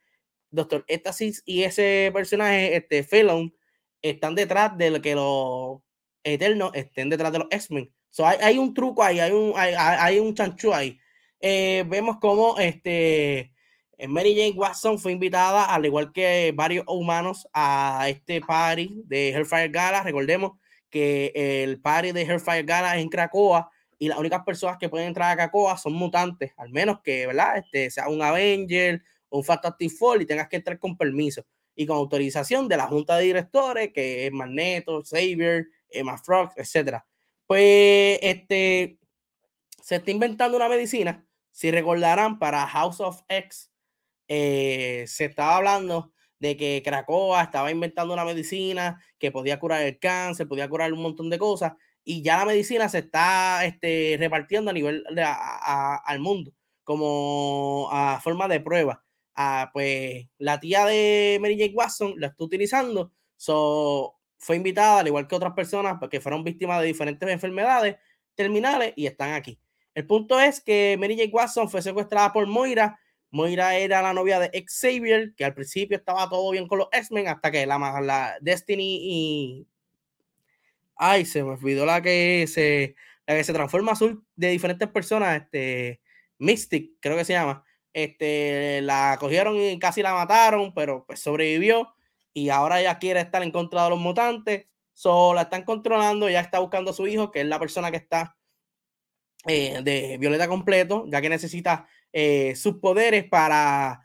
Doctor Éxtasis y ese personaje, este Philon, están detrás de que los Eternos estén detrás de los X-Men. So, hay, hay, un truco ahí, hay un, hay, hay un chancho ahí. Eh, vemos como este, Mary Jane Watson fue invitada, al igual que varios humanos, a este party de Hellfire Gala. Recordemos que el party de Hellfire Gala en Cracoa y las únicas personas que pueden entrar a Cracoa son mutantes, al menos que, ¿verdad? Este, sea un Avenger, un Fantastic Four y tengas que entrar con permiso y con autorización de la junta de directores, que es Magneto, Xavier, Emma Frost, etcétera. Pues este se está inventando una medicina. Si recordarán, para House of X eh, se estaba hablando de que Cracoa estaba inventando una medicina que podía curar el cáncer, podía curar un montón de cosas, y ya la medicina se está este, repartiendo a nivel de, al mundo como a forma de prueba. Ah, pues la tía de Mary Jane Watson la está utilizando. So, fue invitada, al igual que otras personas, porque fueron víctimas de diferentes enfermedades terminales y están aquí. El punto es que Mary J. Watson fue secuestrada por Moira. Moira era la novia de Xavier, que al principio estaba todo bien con los X-Men, hasta que la, la Destiny y. Ay, se me olvidó la que se, la que se transforma azul de diferentes personas, este Mystic, creo que se llama. Este, la cogieron y casi la mataron, pero pues sobrevivió y ahora ella quiere estar en contra de los mutantes. So, la están controlando, ya está buscando a su hijo, que es la persona que está eh, de Violeta completo, ya que necesita eh, sus poderes para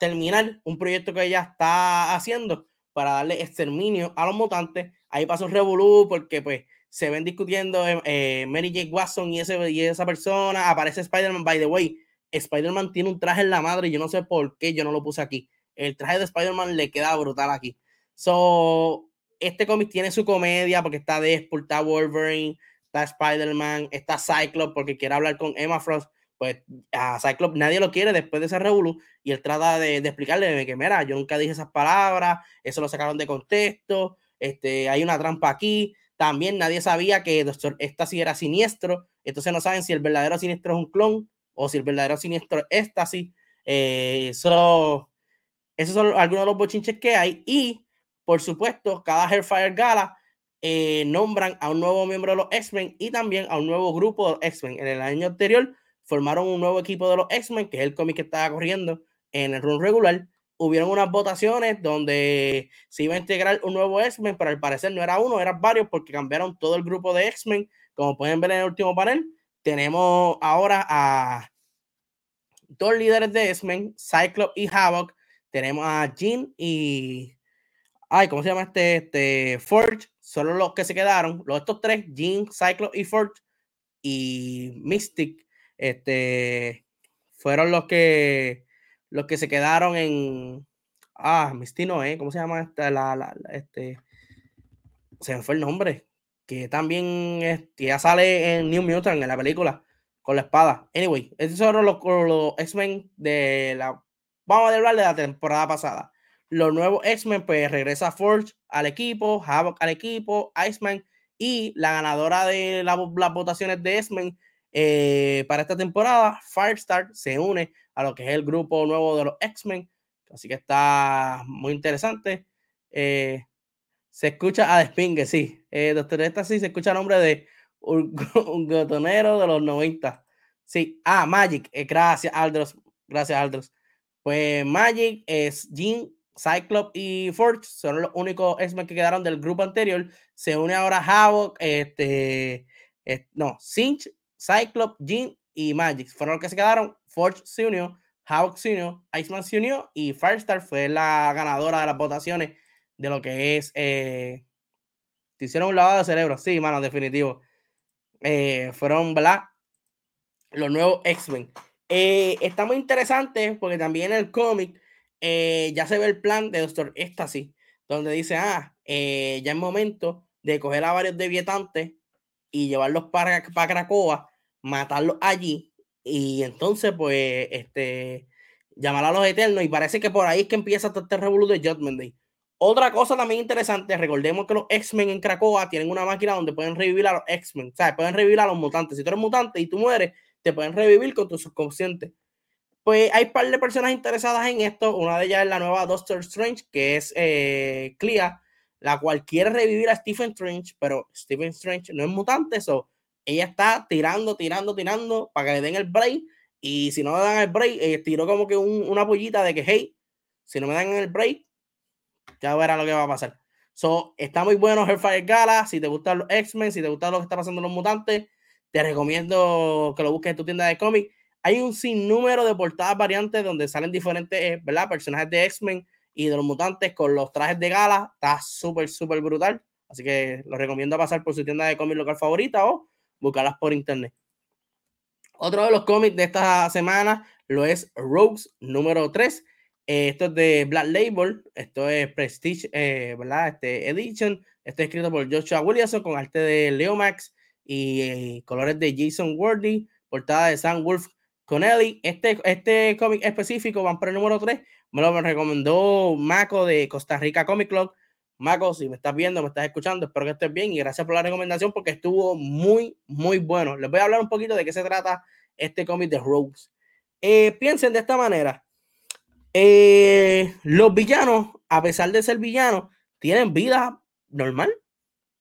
terminar un proyecto que ella está haciendo para darle exterminio a los mutantes. Ahí pasó un revolú porque pues se ven discutiendo eh, Mary J. Watson y, ese, y esa persona. Aparece Spider-Man, by the way. Spider-Man tiene un traje en la madre y yo no sé por qué yo no lo puse aquí. El traje de Spider-Man le queda brutal aquí. So, este cómic tiene su comedia porque está Deadpool, está Wolverine, está Spider-Man, está Cyclops porque quiere hablar con Emma Frost. Pues a Cyclops nadie lo quiere después de ese revolú y él trata de, explicarle que, mira, yo nunca dije esas palabras, eso lo sacaron de contexto, este, hay una trampa aquí. También nadie sabía que Doctor Esta sí era siniestro, entonces no saben si el verdadero siniestro es un clon o si el verdadero siniestro es Éxtasis. Eh, esos son algunos de los bochinches que hay. Y, por supuesto, cada Hellfire Gala eh, nombran a un nuevo miembro de los X-Men y también a un nuevo grupo de los X-Men. En el año anterior formaron un nuevo equipo de los X-Men, que es el cómic que estaba corriendo en el run regular. Hubieron unas votaciones donde se iba a integrar un nuevo X-Men, pero al parecer no era uno, eran varios porque cambiaron todo el grupo de X-Men. Como pueden ver en el último panel, tenemos ahora a dos líderes de X-Men, Cyclops y Havoc. Tenemos a Jean y. Ay, ¿cómo se llama este? Este Forge. Solo los que se quedaron. Los estos tres, Jean, Cyclops y Forge. Y Mystic. Este. Fueron los que. Los que se quedaron en. Ah, Misty no, ¿eh? ¿Cómo se llama esta? La, este. Se fue el nombre que también ya sale en New Mutant en la película con la espada. Anyway, estos son los, los X-Men de la. Vamos a hablar de la temporada pasada. Los nuevos X-Men, pues regresa Forge al equipo, Havoc al equipo, Iceman y la ganadora de las votaciones de X-Men eh, para esta temporada, Firestar, se une a lo que es el grupo nuevo de los X-Men. Así que está muy interesante. Eh, se escucha a Despingue, sí. Eh, doctor, esta sí se escucha el nombre de un, gotonero de los 90. Sí. Ah, Magic. Gracias, Aldros. Gracias, Aldros. Pues Magic es Jean, Cyclops y Forge. Son los únicos X-Men que quedaron del grupo anterior. Se une ahora Havoc, este, no, Cinch, Cyclops, Jean y Magic. Fueron los que se quedaron. Forge se unió, Havoc se unió, Iceman se y Firestar fue la ganadora de las votaciones de lo que es. Eh, te hicieron un lavado de cerebro, sí, mano, definitivo. Eh, fueron, ¿verdad? Los nuevos X-Men. Eh, está muy interesante porque también en el cómic ya se ve el plan de Doctor Ecstasy, donde dice, ah, ya es momento de coger a varios deviantes y llevarlos para, para Cracoa, matarlos allí y entonces, pues, este, llamar a los Eternos y parece que por ahí es que empieza todo este revolución de Judgment Day. Otra cosa también interesante, recordemos que los X-Men en Cracoa tienen una máquina donde pueden revivir a los X-Men, o sea, pueden revivir a los mutantes. Si tú eres mutante y tú mueres, te pueden revivir con tu subconsciente. Pues hay un par de personas interesadas en esto. Una de ellas es la nueva Doctor Strange, que es eh, Clea, la cual quiere revivir a Stephen Strange, pero Stephen Strange no es mutante, eso. Ella está tirando, tirando, tirando para que le den el break. Y si no le dan el break, tiró como que una pollita de que, hey, si no me dan el break, ya verá lo que va a pasar. So, está muy bueno Hellfire Gala. Si te gustan los X-Men, si te gusta lo que está pasando en los mutantes, te recomiendo que lo busques en tu tienda de cómics. Hay un sinnúmero de portadas variantes donde salen diferentes eh, ¿verdad? personajes de X-Men y de los mutantes con los trajes de gala. Está súper, súper brutal. Así que lo recomiendo pasar por su tienda de cómics local favorita o buscarlas por internet. Otro de los cómics de esta semana lo es Rogues número 3 eh, esto es de Black Label, esto es Prestige, eh, ¿verdad? Este Edition, está escrito por Joshua Williamson con arte de Leo Max y eh, colores de Jason Worthy, portada de Sam Wolf Connelly. Este, este cómic específico, van por el número 3, me lo recomendó Maco de Costa Rica Comic Club. Maco, si me estás viendo, me estás escuchando, espero que estés bien y gracias por la recomendación porque estuvo muy, muy bueno. Les voy a hablar un poquito de qué se trata este cómic de Rogues. Eh, piensen de esta manera. Eh, los villanos, a pesar de ser villanos, tienen vida normal.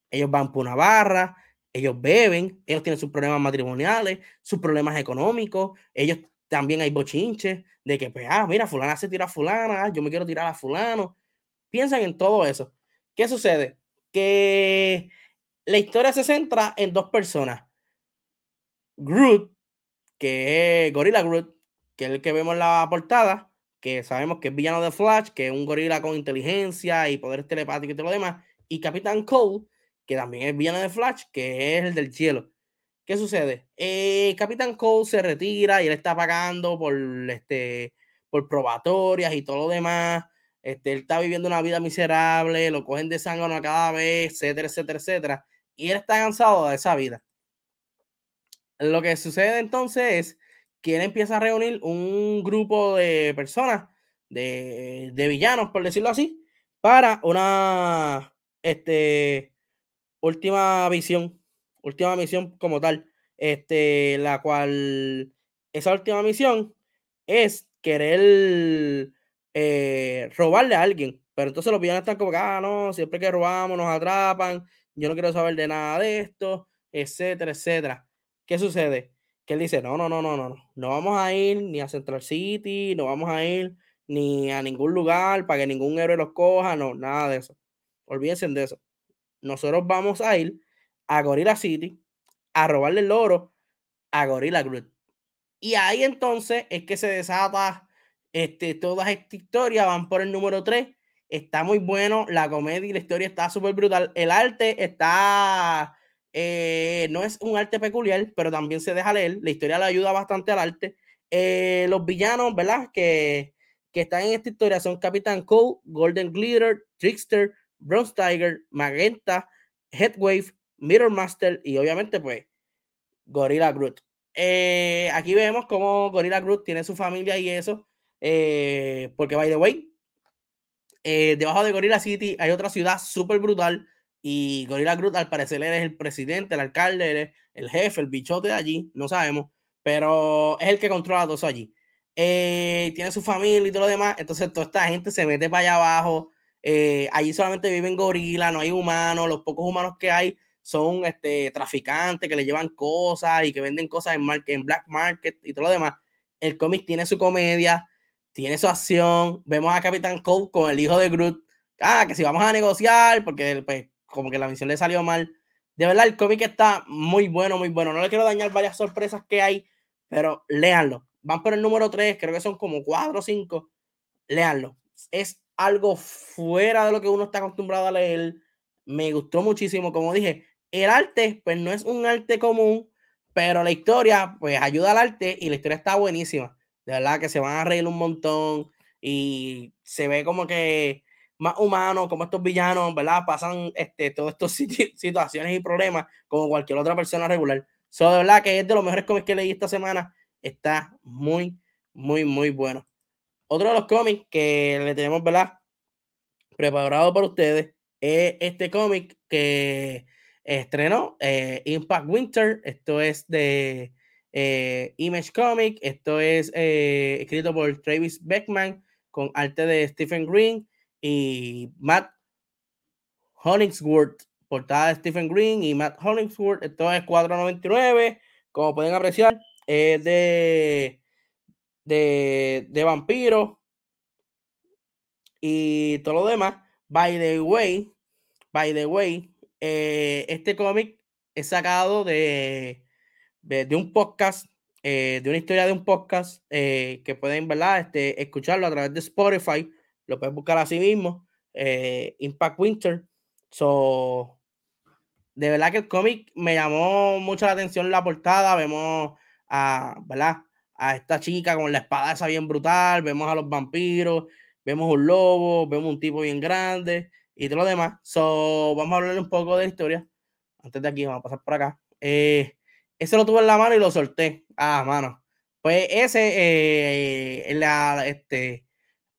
Ellos van por una barra, ellos beben, ellos tienen sus problemas matrimoniales, sus problemas económicos, ellos también hay bochinches de que, pues, ah, mira, fulana se tira a fulana, ah, yo me quiero tirar a fulano. Piensan en todo eso. ¿Qué sucede? Que la historia se centra en dos personas. Groot, que es Gorilla Groot, que es el que vemos en la portada, que sabemos que es villano de Flash, que es un gorila con inteligencia y poderes telepáticos y todo lo demás, y Capitán Cole, que también es villano de Flash, que es el del cielo. ¿Qué sucede? Eh, Capitán Cole se retira y él está pagando por, este, por probatorias y todo lo demás. Este, él está viviendo una vida miserable, lo cogen de sangre cada vez, etcétera, etcétera, etcétera. Y él está cansado de esa vida. Lo que sucede entonces es que él empieza a reunir un grupo de personas, de, de villanos, por decirlo así, para una este, última visión, última misión como tal, este, la cual, esa última misión es querer eh, robarle a alguien. Pero entonces los villanos están como que, ah, no, siempre que robamos nos atrapan, yo no quiero saber de nada de esto, etcétera, etcétera. ¿Qué sucede? Que él dice, no, no, no, no, no, no vamos a ir ni a Central City, no vamos a ir ni a ningún lugar para que ningún héroe los coja, no, nada de eso. Olvídense de eso. Nosotros vamos a ir a Gorilla City a robarle el oro a Gorilla Groot. Y ahí entonces es que se desata este, toda esta historia, van por el número 3. Está muy bueno, la comedia y la historia está súper brutal. El arte está, eh, no es un arte peculiar, pero también se deja leer. La historia le ayuda bastante al arte. Eh, los villanos, ¿verdad? Que, que están en esta historia son Capitán Cole, Golden Glitter, Trickster, Bronze Tiger, Magenta, Headwave, Mirror Master y obviamente pues Gorilla Groot. Eh, aquí vemos cómo Gorilla Groot tiene su familia y eso. Eh, porque, by the way, eh, debajo de Gorilla City hay otra ciudad súper brutal. Y Gorilla Groot, al parecer, es el presidente, el alcalde, el jefe, el bichote de allí. No sabemos. Pero es el que controla todo eso allí. tiene su familia y todo lo demás. Entonces, toda esta gente se mete para allá abajo. allí solamente viven gorilas, no hay humanos. Los pocos humanos que hay son este, traficantes que le llevan cosas y que venden cosas en, en black market y todo lo demás. El cómic tiene su comedia, tiene su acción. Vemos a Capitán Cole con el hijo de Groot. Ah, que si vamos a negociar, porque pues, como que la misión le salió mal. De verdad, el cómic está muy bueno, muy bueno. No le quiero dañar varias sorpresas que hay, pero léanlo. Van por el número 3, creo que son como 4 o 5. Léanlo. Es algo fuera de lo que uno está acostumbrado a leer. Me gustó muchísimo. Como dije, el arte, pues no es un arte común, pero la historia, pues ayuda al arte y la historia está buenísima. De verdad que se van a reír un montón y se ve como que más humano, como estos villanos, ¿verdad? Pasan este, todas estas situaciones y problemas como cualquier otra persona regular. So, de verdad que es de los mejores cómics que leí esta semana. Está muy, muy, muy bueno. Otro de los cómics que le tenemos, ¿verdad? Preparado para ustedes es este cómic que estrenó eh, Impact Winter. Esto es de eh, Image Comic. Esto es eh, escrito por Travis Beckman con arte de Stephen Green y Matt Hollingsworth. Portada de Stephen Green y Matt Hollingsworth. Esto es 4.99. Como pueden apreciar, es de, de, de vampiro y todo lo demás. By the way, by the way, eh, este cómic es sacado de, de, un podcast, eh, de una historia de un podcast eh, que pueden, ¿verdad? Este, escucharlo a través de Spotify. Lo pueden buscar así mismo. Impact Winter. So, de verdad que el cómic me llamó mucho la atención la portada. Vemos a, ¿verdad? A esta chica con la espada esa bien brutal. Vemos a los vampiros. Vemos un lobo. Vemos un tipo bien grande y todo lo demás. So, vamos a hablar un poco de historia. Antes de aquí, vamos a pasar por acá. Eh, ese lo tuve en la mano y lo solté. Ah, mano. Pues ese, eh, la, este,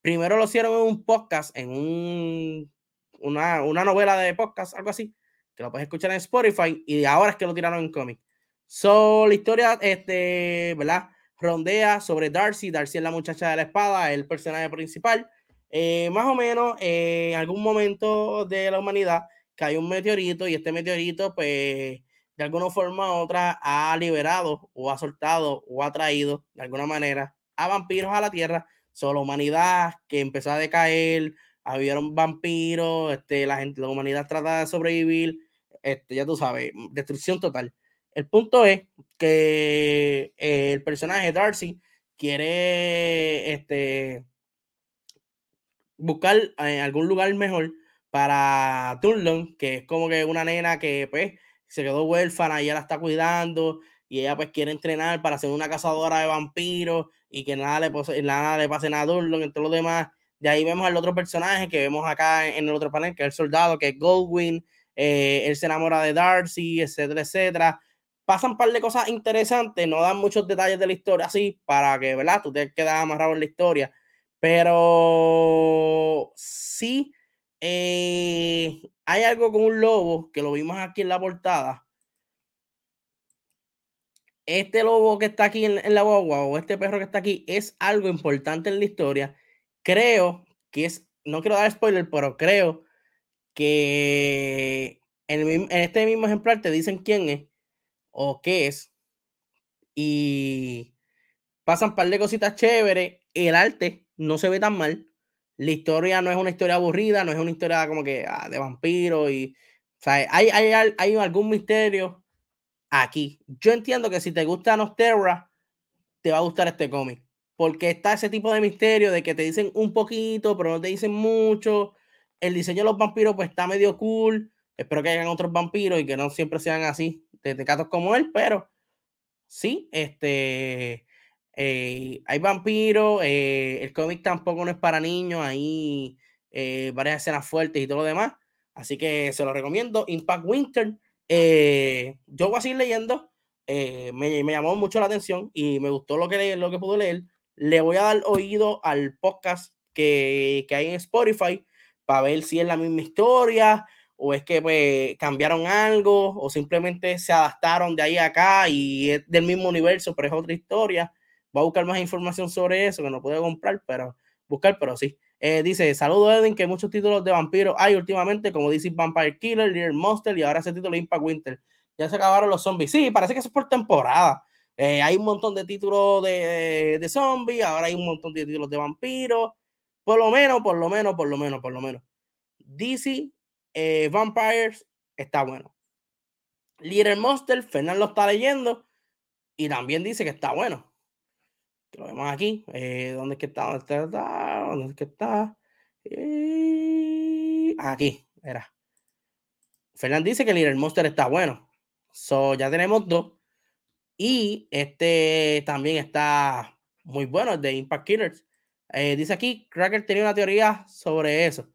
primero lo hicieron en un podcast, en un, una, una novela de podcast, algo así, que lo puedes escuchar en Spotify y ahora es que lo tiraron en cómic. So, la historia, este, ¿verdad? Rondea sobre Darcy. Darcy es la muchacha de la espada, el personaje principal. Eh, más o menos, eh, en algún momento de la humanidad cae un meteorito y este meteorito, pues, de alguna forma u otra, ha liberado o ha soltado o ha traído, de alguna manera, a vampiros a la Tierra. Solo humanidad que empezó a decaer, habían vampiros, este, la gente, la humanidad trata de sobrevivir, este, ya tú sabes, destrucción total. El punto es que eh, el personaje Darcy quiere este, buscar en eh, algún lugar mejor para Turlon, que es como que una nena que pues se quedó huérfana y ella la está cuidando y ella pues quiere entrenar para ser una cazadora de vampiros y que nada le, pase, nada le pase nada a Turlon entre los demás. De ahí vemos al otro personaje que vemos acá en el otro panel, que es el soldado, que es Goldwyn. Eh, él se enamora de Darcy, etcétera, etcétera pasan un par de cosas interesantes, no dan muchos detalles de la historia así para que, ¿verdad? Tú te quedas amarrado en la historia, pero sí eh, hay algo con un lobo que lo vimos aquí en la portada. Este lobo que está aquí en, en la guagua o este perro que está aquí es algo importante en la historia. Creo que es, no quiero dar spoiler, pero creo que en, este mismo ejemplar te dicen quién es o qué es. Y pasan un par de cositas chéveres. El arte no se ve tan mal. La historia no es una historia aburrida, no es una historia como que ah, de vampiro y. O sea, hay, hay, hay, algún misterio aquí. Yo entiendo que si te gusta Nosterra, te va a gustar este cómic. Porque está ese tipo de misterio de que te dicen un poquito, pero no te dicen mucho. El diseño de los vampiros, pues está medio cool. Espero que hayan otros vampiros y que no siempre sean así de gatos como él, pero sí, este, eh, hay vampiros, eh, el cómic tampoco no es para niños, hay eh, varias escenas fuertes y todo lo demás, así que se lo recomiendo, Impact Winter, yo voy a seguir leyendo, me, llamó mucho la atención y me gustó lo que, lo que pude leer, le voy a dar oído al podcast que, que hay en Spotify para ver si es la misma historia, o es que pues, cambiaron algo o simplemente se adaptaron de ahí a acá y es del mismo universo, pero es otra historia. Voy a buscar más información sobre eso que no puedo comprar, pero buscar, pero sí. Eh, dice, saludo Edwin, que muchos títulos de vampiros hay últimamente, como dice Vampire Killer, Little Monster y ahora ese título Impact Winter. Ya se acabaron los zombies. Sí, parece que eso es por temporada. Eh, hay un montón de títulos de, de zombies, ahora hay un montón de títulos de vampiros. Por lo menos, por lo menos, por lo menos, por lo menos. DC eh, Vampires está bueno. Little Monster, Fernando está leyendo y también dice que está bueno. Que lo vemos aquí. Eh, ¿Dónde es que está? ¿Dónde está? ¿Dónde es que está? Eh, aquí, era. Fernando dice que Little Monster está bueno. So, ya tenemos dos. Y este también está muy bueno, el de Impact Killers. dice aquí, Cracker tenía una teoría sobre eso.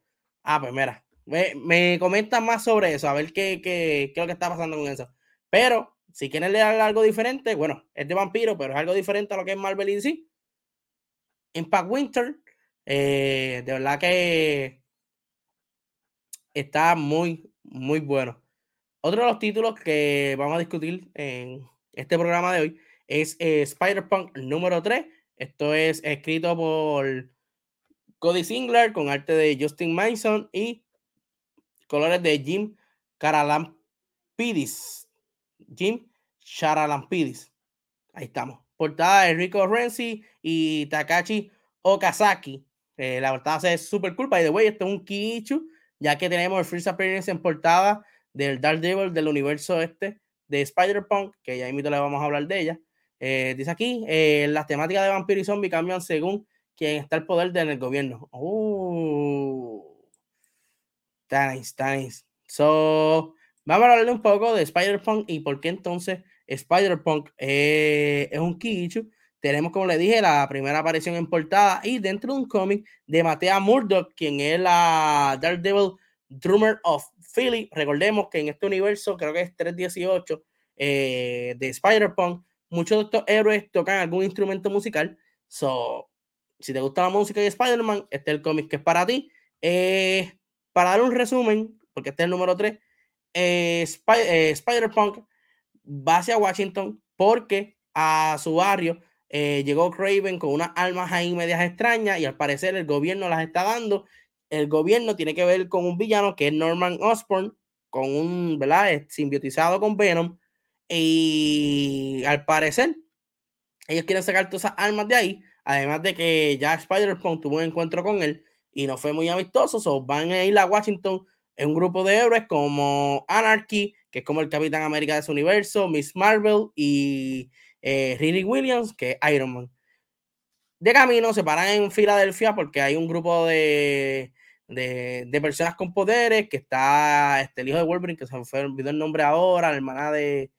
Ah, pues mira, me, me comentan más sobre eso, a ver qué, qué, qué, es lo que está pasando con eso. Pero si quieren leer algo diferente, bueno, es de vampiro, pero es algo diferente a lo que es Marvel y DC. Impact Winter, eh, de verdad que está muy, muy bueno. Otro de los títulos que vamos a discutir en este programa de hoy es eh, Spider-Punk número 3. Esto es escrito por Cody Singler con arte de Justin Mason y colores de Jim Caralampidis. Jim Charalampidis. Ahí estamos. Portada de Rico Renzi y Takashi Okazaki. Eh, la portada es súper cool. By the way, este es un Kiichu, ya que tenemos el First Appearance en portada del Daredevil del universo este de Spider-Punk, que ya mismo le vamos a hablar de ella. Eh, dice aquí, eh, las temáticas de vampiro y zombie cambian según quien está el poder del gobierno. Oh. Nice, nice. So, vamos a hablarle un poco de Spider-Punk y por qué entonces Spider-Punk eh, es un Kichu. Tenemos, como le dije, la primera aparición en portada y dentro de un cómic de Matea Murdock, quien es la Daredevil Drummer of Philly. Recordemos que en este universo, creo que es 318 eh, de Spider-Punk, muchos de estos héroes tocan algún instrumento musical. So, si te gusta la música de Spider-Man, este es el cómic que es para ti. Eh, para dar un resumen, porque este es el número 3, eh, eh, Spider-Punk va hacia Washington porque a su barrio eh, llegó Craven con unas armas ahí medias extrañas y al parecer el gobierno las está dando. El gobierno tiene que ver con un villano que es Norman Osborn, con un, ¿verdad? Simbiotizado con Venom. Y al parecer, ellos quieren sacar todas esas armas de ahí. Además de que ya Spider-Punk tuvo un encuentro con él y no fue muy amistoso. So van a ir a Washington en un grupo de héroes como Anarchy, que es como el Capitán América de su universo, Miss Marvel y eh, Riri Williams, que es Iron Man. De camino se paran en Filadelfia porque hay un grupo de, de, personas con poderes, que está este, el hijo de Wolverine, que se me olvidó el nombre ahora, la hermana de,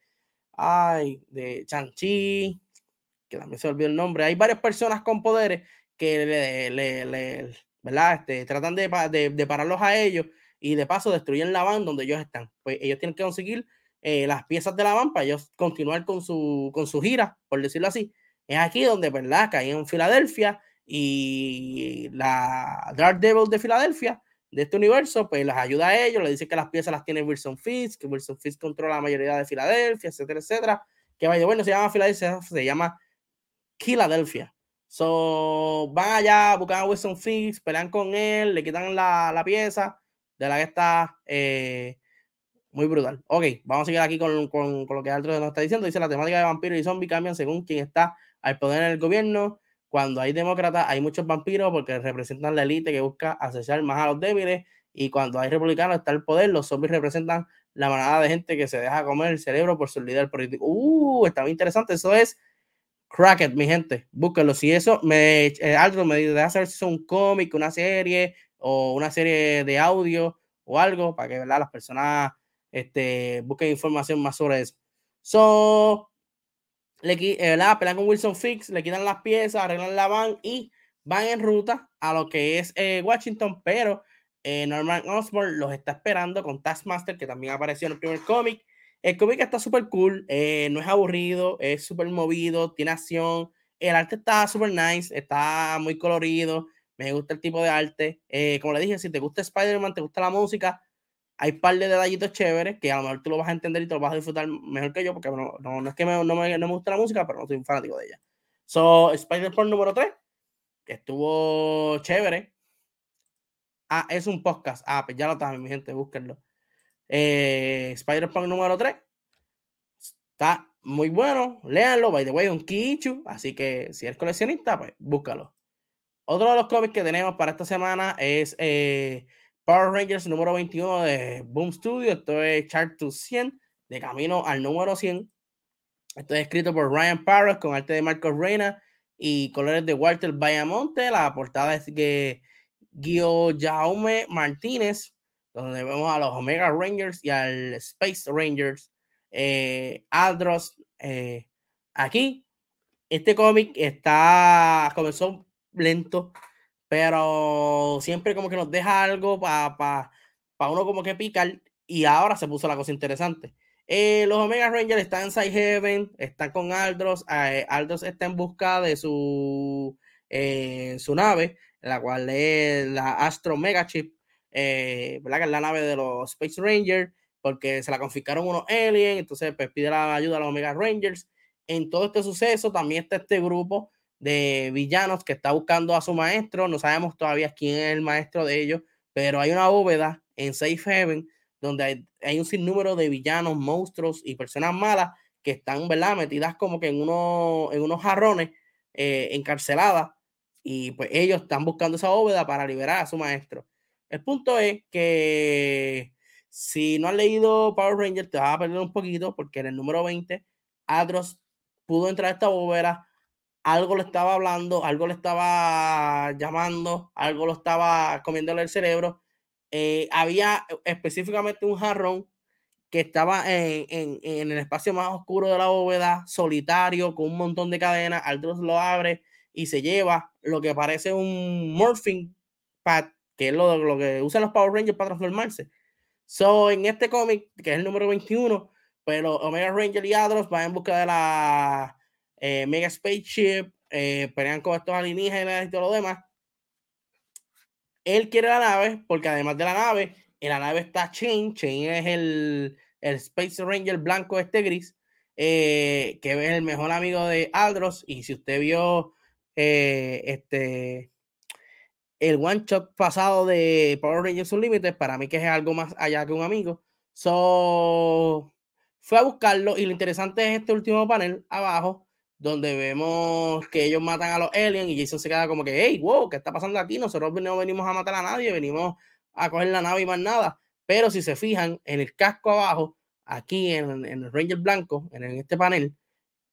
ay, de Chanchi, que también se olvidó el nombre. Hay varias personas con poderes que le, le, ¿verdad? Este, tratan de, de, de pararlos a ellos y de paso destruyen la van donde ellos están. Pues ellos tienen que conseguir eh, las piezas de la van para ellos continuar con su, con su gira, por decirlo así. Es aquí donde, ¿verdad? Caen en Filadelfia y la Dark Devil de Filadelfia, de este universo, pues las ayuda a ellos, le dice que las piezas las tiene Wilson Fisk, que Wilson Fisk controla la mayoría de Filadelfia, etcétera, etcétera. Que vaya, bueno, se llama Filadelfia, se llama Philadelphia. So, van allá, buscan a Wilson Fisk, pelean con él, le quitan la, la pieza, de la que está eh, muy brutal. Ok, vamos a seguir aquí con, con, con lo que Altro nos está diciendo. Dice la temática de vampiros y zombies cambian según quien está al poder en el gobierno. Cuando hay demócratas, hay muchos vampiros porque representan la élite que busca asesinar más a los débiles. Y cuando hay republicanos, está el poder. Los zombies representan la manada de gente que se deja comer el cerebro por su líder político. Uh, está muy interesante. Eso es Cracket, mi gente. Búsquenlo. Si eso me, eh, me si es un cómic, una serie, o una serie de audio o algo para que ¿verdad? las personas este, busquen información más sobre eso. So, le, eh, pelean con Wilson Fix, le quitan las piezas, arreglan la van y van en ruta a lo que es eh, Washington, pero eh, Norman Osborn los está esperando con Taskmaster, que también apareció en el primer cómic. El cómic está súper cool, no es aburrido, es súper movido, tiene acción, el arte está súper nice, está muy colorido, me gusta el tipo de arte. Eh, como le dije, si te gusta Spider-Man, te gusta la música, hay par de detallitos chéveres que a lo mejor tú lo vas a entender y te lo vas a disfrutar mejor que yo, porque no, no, es que me, no, me, no, me, gusta la música, pero no soy un fanático de ella. So, Spider-Man número 3, que estuvo chévere. Ah, es un podcast. Ah, pues ya lo está, mi gente, búsquenlo. Eh, Spider-Man número 3. Está muy bueno. Léanlo, by the way, un Kichu. Así que si eres coleccionista, pues búscalo. Otro de los cómics que tenemos para esta semana es eh, Power Rangers número 21 de Boom Studio. Esto es Chart to 100, de camino al número 100. Esto es escrito por Ryan Parros con arte de Marcos Reina y colores de Walter Bayamonte. La portada es de Guio Jaume Martínez, donde vemos a los Omega Rangers y al Space Rangers. Eh, Aldros eh, aquí. Este cómic está comenzó lento, pero siempre como que nos deja algo para pa, uno como que picar y ahora se puso la cosa interesante. Eh, los Omega Rangers están en Side Heaven, están con Aldros. Eh, Aldros está en busca de su, eh, su nave, la cual es la Astro Mega Chip, ¿verdad? Que es la nave de los Space Rangers, porque se la confiscaron unos aliens, entonces pues, pide la ayuda a los Omega Rangers. En todo este suceso también está este grupo de villanos que está buscando a su maestro. No sabemos todavía quién es el maestro de ellos, pero hay una bóveda en Safe Haven donde hay, un sinnúmero de villanos, monstruos y personas malas que están, ¿verdad? Metidas como que en, uno, en unos jarrones, eh, encarceladas, y pues ellos están buscando esa bóveda para liberar a su maestro. El punto es que si no has leído Power Rangers, te vas a perder un poquito, porque en el número 20, Adros pudo entrar a esta bóveda, algo le estaba hablando, algo le estaba llamando, algo lo estaba comiéndole el cerebro. Eh, había específicamente un jarrón que estaba en, el espacio más oscuro de la bóveda, solitario, con un montón de cadenas. Aldros lo abre y se lleva lo que parece un morphing pad, que es lo, lo que usan los Power Rangers para transformarse. So, en este cómic, que es el número 21, pero Omega Ranger y Adros van en busca de la eh, Mega Spaceship, eh, pelean con estos alienígenas y todo lo demás. Él quiere la nave porque además de la nave, en la nave está Chain. Chain es el, el Space Ranger blanco este gris, eh, que es el mejor amigo de Aldros. Y si usted vio eh, este el one shot pasado de Power Rangers Unlimited, para mí que es algo más allá que un amigo. So, fue a buscarlo y lo interesante es este último panel abajo, donde vemos que ellos matan a los aliens y Jason se queda como que, hey, wow, ¿qué está pasando aquí? Nosotros no venimos a matar a nadie, venimos a coger la nave y más nada. Pero si se fijan en el casco abajo, aquí en, en el Ranger blanco, en, en este panel,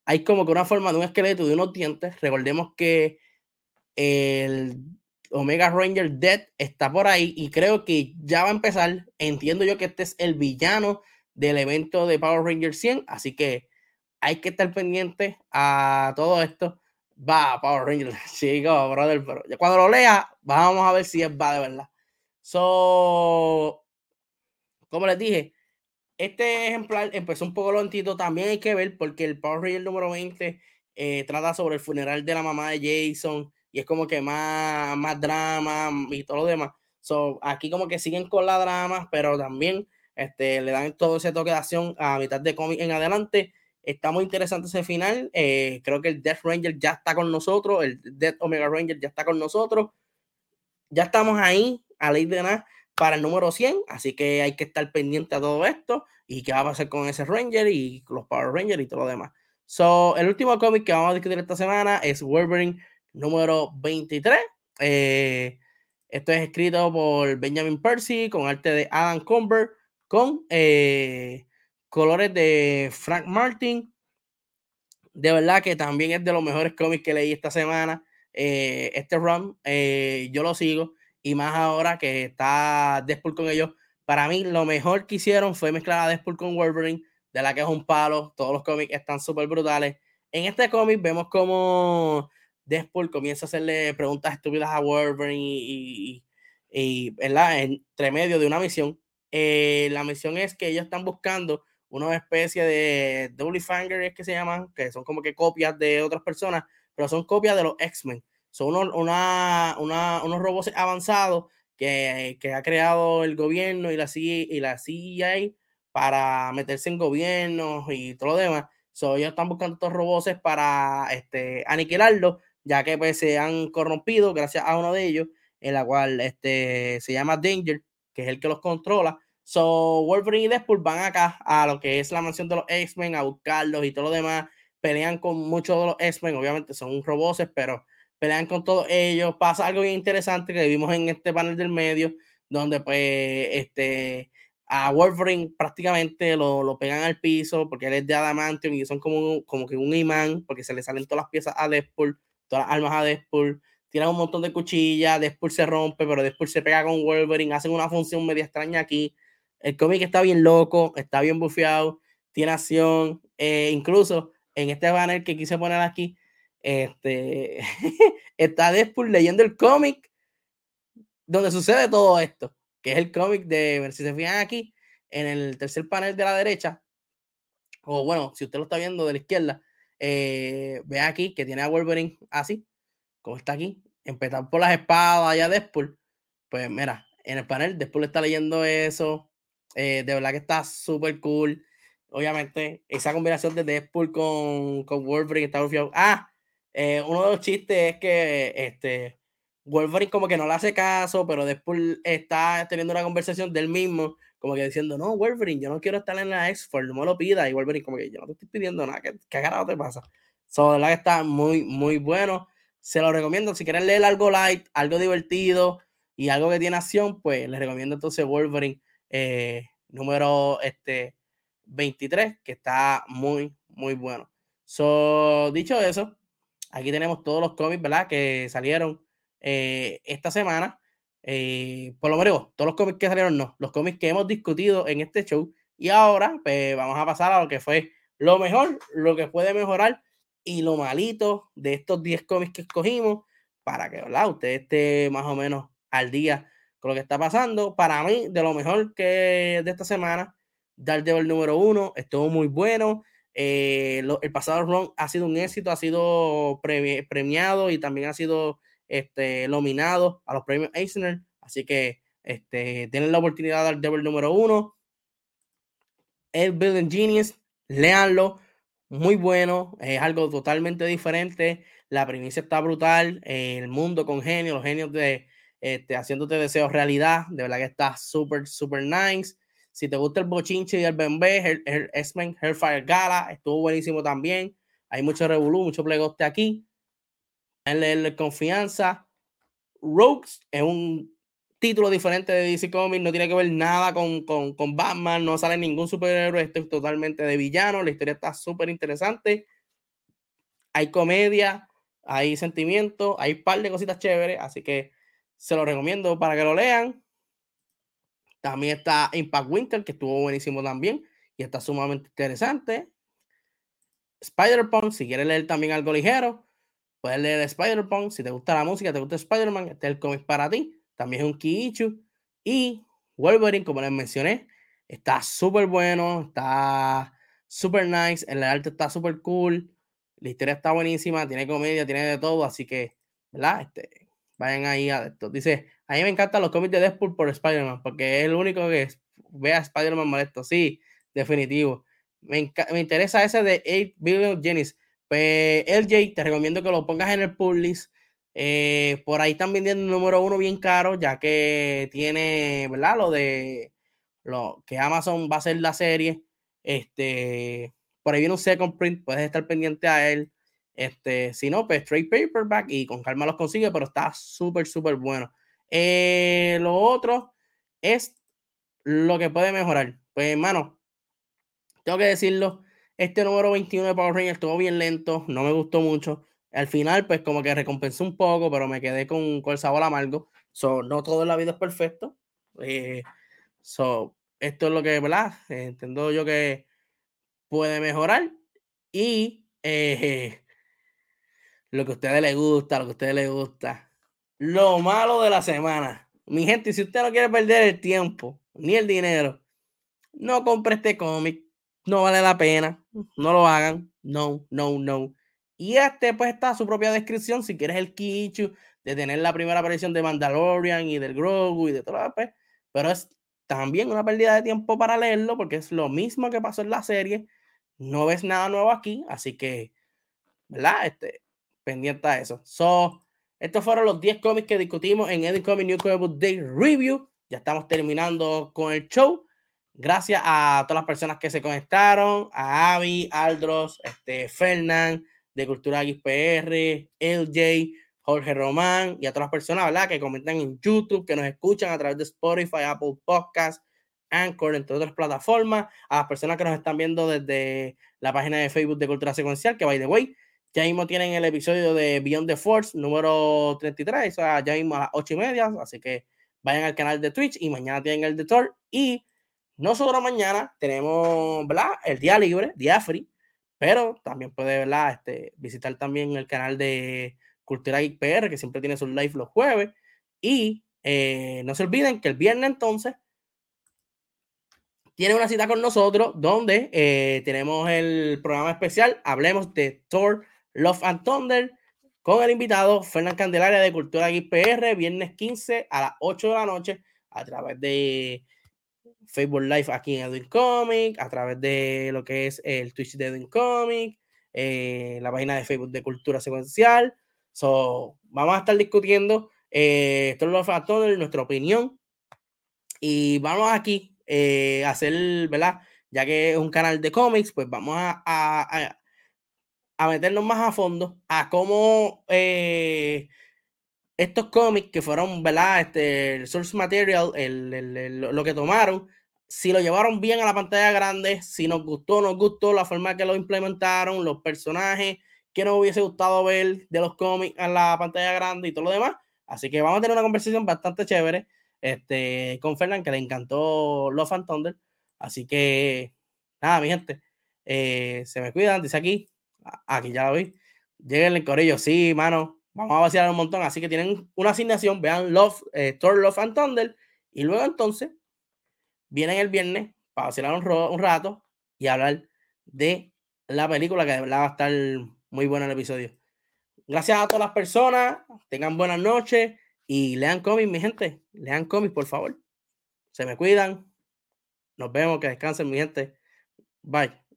hay como que una forma de un esqueleto de unos dientes. Recordemos que el Omega Ranger Dead está por ahí y creo que ya va a empezar. Entiendo yo que este es el villano del evento de Power Ranger 100, así que hay que estar pendiente a todo esto. Va, Power Ranger, chicos, brother, pero cuando lo lea, vamos a ver si es va de verdad. So, como les dije, este ejemplar empezó un poco lentito, también hay que ver porque el Power Ranger número 20 eh, trata sobre el funeral de la mamá de Jason y es como que más, más drama y todo lo demás. So, aquí como que siguen con la drama, pero también este, le dan todo ese toque de acción a mitad de cómic en adelante. Está muy interesante ese final. Eh, creo que el Death Ranger ya está con nosotros. El Death Omega Ranger ya está con nosotros. Ya estamos ahí, a ley de nada, para el número 100. Así que hay que estar pendiente a todo esto. Y qué va a pasar con ese Ranger y los Power Rangers y todo lo demás. So, el último cómic que vamos a discutir esta semana es Wolverine número 23. Eh, esto es escrito por Benjamin Percy con arte de Adam Comber, con eh, colores de Frank Martin. De verdad que también es de los mejores cómics que leí esta semana. Eh, este run, yo lo sigo. Y más ahora que está Deadpool con ellos. Para mí, lo mejor que hicieron fue mezclar a Deadpool con Wolverine, de la que es un palo. Todos los cómics están súper brutales. En este cómic vemos como Deadpool comienza a hacerle preguntas estúpidas a Wolverine y, y, entre medio de una misión. Eh, la misión es que ellos están buscando una especie de Double Fanger, es que se llaman, que son como que copias de otras personas, pero son copias de los X-Men. Son unos, una, una, unos robots avanzados que, que, ha creado el gobierno y la, CIA, y la CIA para meterse en gobiernos y todo lo demás. So, ellos están buscando estos robots para este, aniquilarlos ya que pues se han corrompido gracias a uno de ellos, en la cual este, se llama Danger, que es el que los controla. So, Wolverine y Deadpool van acá a lo que es la mansión de los X-Men a buscarlos y todo lo demás. Pelean con muchos de los X-Men, obviamente son robots, pero pelean con todos ellos. Pasa algo bien interesante que vimos en este panel del medio, donde pues este a Wolverine prácticamente lo, lo pegan al piso porque él es de adamantium y son como, como que un imán porque se le salen todas las piezas a Deadpool todas las armas a Deadpool, tiran un montón de cuchillas, Deadpool se rompe, pero Deadpool se pega con Wolverine, hacen una función media extraña aquí. El cómic está bien loco, está bien bufeado, tiene acción, eh, incluso en este banner que quise poner aquí, este, está Deadpool leyendo el cómic donde sucede todo esto, que es el cómic de, si se fijan aquí, en el tercer panel de la derecha, o bueno, si usted lo está viendo de la izquierda, eh, ve aquí que tiene a Wolverine así, como está aquí, empezar por las espadas ya Deadpool. Pues mira, en el panel Deadpool está leyendo eso. Eh, de verdad que está súper cool. Obviamente, esa combinación de Deadpool con, con Wolverine está Ah, eh, uno de los chistes es que este, Wolverine como que no le hace caso, pero Deadpool está teniendo una conversación del mismo como que diciendo, no, Wolverine, yo no quiero estar en la X-Force, no me lo pida. Y Wolverine, como que yo no te estoy pidiendo nada, ¿qué, qué carajo te pasa? So, de verdad que está muy, muy bueno. Se lo recomiendo. Si quieren leer algo light, algo divertido y algo que tiene acción, pues les recomiendo entonces Wolverine eh, número este, 23, que está muy, muy bueno. So, dicho eso, aquí tenemos todos los cómics, ¿verdad? Que salieron eh, esta semana. Eh, por lo menos, todos los cómics que salieron, no. Los cómics que hemos discutido en este show. Y ahora, pues vamos a pasar a lo que fue lo mejor, lo que puede mejorar y lo malito de estos 10 cómics que escogimos para que ¿verdad? usted esté más o menos al día con lo que está pasando. Para mí, de lo mejor que de esta semana, Daredevil número uno, estuvo muy bueno. Eh, el pasado run ha sido un éxito, ha sido premiado y también ha sido este, nominado a los premios Eisner. Así que este, tienen la oportunidad de dar el número uno. El Building Genius, léanlo, muy bueno, es algo totalmente diferente. La premisa está brutal, el mundo con genios, los genios de este, haciéndote deseos realidad, de verdad que está súper, súper nice. Si te gusta el bochinche y el bembé, X-Men Hellfire Gala estuvo buenísimo también. Hay mucho revolú, mucho plegoste aquí. En leerle confianza. Rogues es un título diferente de DC Comics, no tiene que ver nada con, con, con Batman, no sale ningún superhéroe, esto es totalmente de villano, la historia está súper interesante. Hay comedia, hay sentimiento, hay un par de cositas chéveres, así que se lo recomiendo para que lo lean. También está Impact Winter, que estuvo buenísimo también y está sumamente interesante. Spider-Punk, si quieres leer también algo ligero, puedes leer Spider-Punk. Si te gusta la música, te gusta Spider-Man, este es el cómic para ti. También es un Kiichu. Y Wolverine, como les mencioné, está súper bueno, está súper nice, el arte está súper cool, la historia está buenísima, tiene comedia, tiene de todo, así que, ¿verdad? Este, vayan ahí a esto. Dice, a mí me encantan los cómics de Deadpool por Spider-Man, porque es el único que ve a Spider-Man molesto. Sí, definitivo. Me, me, interesa ese de 8 Billion Jennies. Pues LJ, te recomiendo que lo pongas en el pull list. Eh, por ahí están vendiendo el número uno bien caro, ya que tiene, ¿verdad? Lo de lo que Amazon va a hacer la serie. Este, por ahí viene un second print, puedes estar pendiente a él. Este, si no, pues trade paperback y con calma los consigue, pero está súper, súper bueno. Eh, lo otro es lo que puede mejorar. Pues, hermano, tengo que decirlo. Este número 21 de Power Rangers estuvo bien lento, no me gustó mucho. Al final, pues, como que recompensó un poco, pero me quedé con, con el sabor amargo. So, no todo en la vida es perfecto. Eh, so, esto es lo que, ¿verdad? entiendo yo que puede mejorar. Y eh, lo que a ustedes les gusta, lo que a ustedes les gusta. Lo malo de la semana. Mi gente, si usted no quiere perder el tiempo ni el dinero, no compre este cómic. No vale la pena. No lo hagan. No, no, no. Y este, pues, está su propia descripción. Si quieres el Kichu de tener la primera aparición de Mandalorian y del Grogu y de todo, pues, pero es también una pérdida de tiempo para leerlo porque es lo mismo que pasó en la serie. No ves nada nuevo aquí, así que, ¿verdad? Este, pendiente a eso. So, estos fueron los 10 cómics que discutimos en Eddie Comic New Comic Book Day Review. Ya estamos terminando con el show. Gracias a todas las personas que se conectaron, a Avi, Aldros, este, Fernán, de Cultura XPR, LJ, Jorge Román y a todas las personas ¿verdad? que comentan en YouTube, que nos escuchan a través de Spotify, Apple Podcasts, Anchor, entre otras plataformas, a las personas que nos están viendo desde la página de Facebook de Cultura Secuencial, que by the way, ya mismo tienen el episodio de Beyond the Force número 33, o sea, ya mismo a las 8 y media, así que vayan al canal de Twitch y mañana tienen el de Thor. Y nosotros mañana tenemos, ¿verdad? El día libre, día free, pero también puede, ¿verdad? Este, visitar también el canal de Cultura IPR, que siempre tiene sus live los jueves. Y eh, no se olviden que el viernes entonces tiene una cita con nosotros donde eh, tenemos el programa especial, hablemos de Thor Love and Thunder con el invitado Fernán Candelaria de Cultura XPR, viernes 15 a las 8 de la noche a través de Facebook Live aquí en Edwin Comic, a través de lo que es el Twitch de Edwin Comic, eh, la página de Facebook de Cultura Secuencial. So, vamos a estar discutiendo eh, Love and Thunder, nuestra opinión. Y vamos aquí eh, a hacer, ¿verdad? Ya que es un canal de cómics, pues vamos a meternos más a fondo a cómo eh, estos cómics que fueron, ¿verdad? Este, el source material, el, lo que tomaron, si lo llevaron bien a la pantalla grande, si nos gustó, nos gustó la forma que lo implementaron, los personajes que nos hubiese gustado ver de los cómics en la pantalla grande y todo lo demás. Así que vamos a tener una conversación bastante chévere este, con Fernán, que le encantó Love and Thunder. Así que, nada, mi gente, eh, se me cuidan, dice aquí, Aquí ya lo vi. Lleguen el corillo. Sí, mano. Vamos a vaciar un montón. Así que tienen una asignación. Vean Love, eh, Thor, Love and Thunder. Y luego entonces vienen el viernes para vacilar un, rato y hablar de la película que de verdad va a estar muy buena el episodio. Gracias a todas las personas. Tengan buenas noches. Y lean cómics, mi gente. Lean cómics, por favor. Se me cuidan. Nos vemos, que descansen, mi gente. Bye.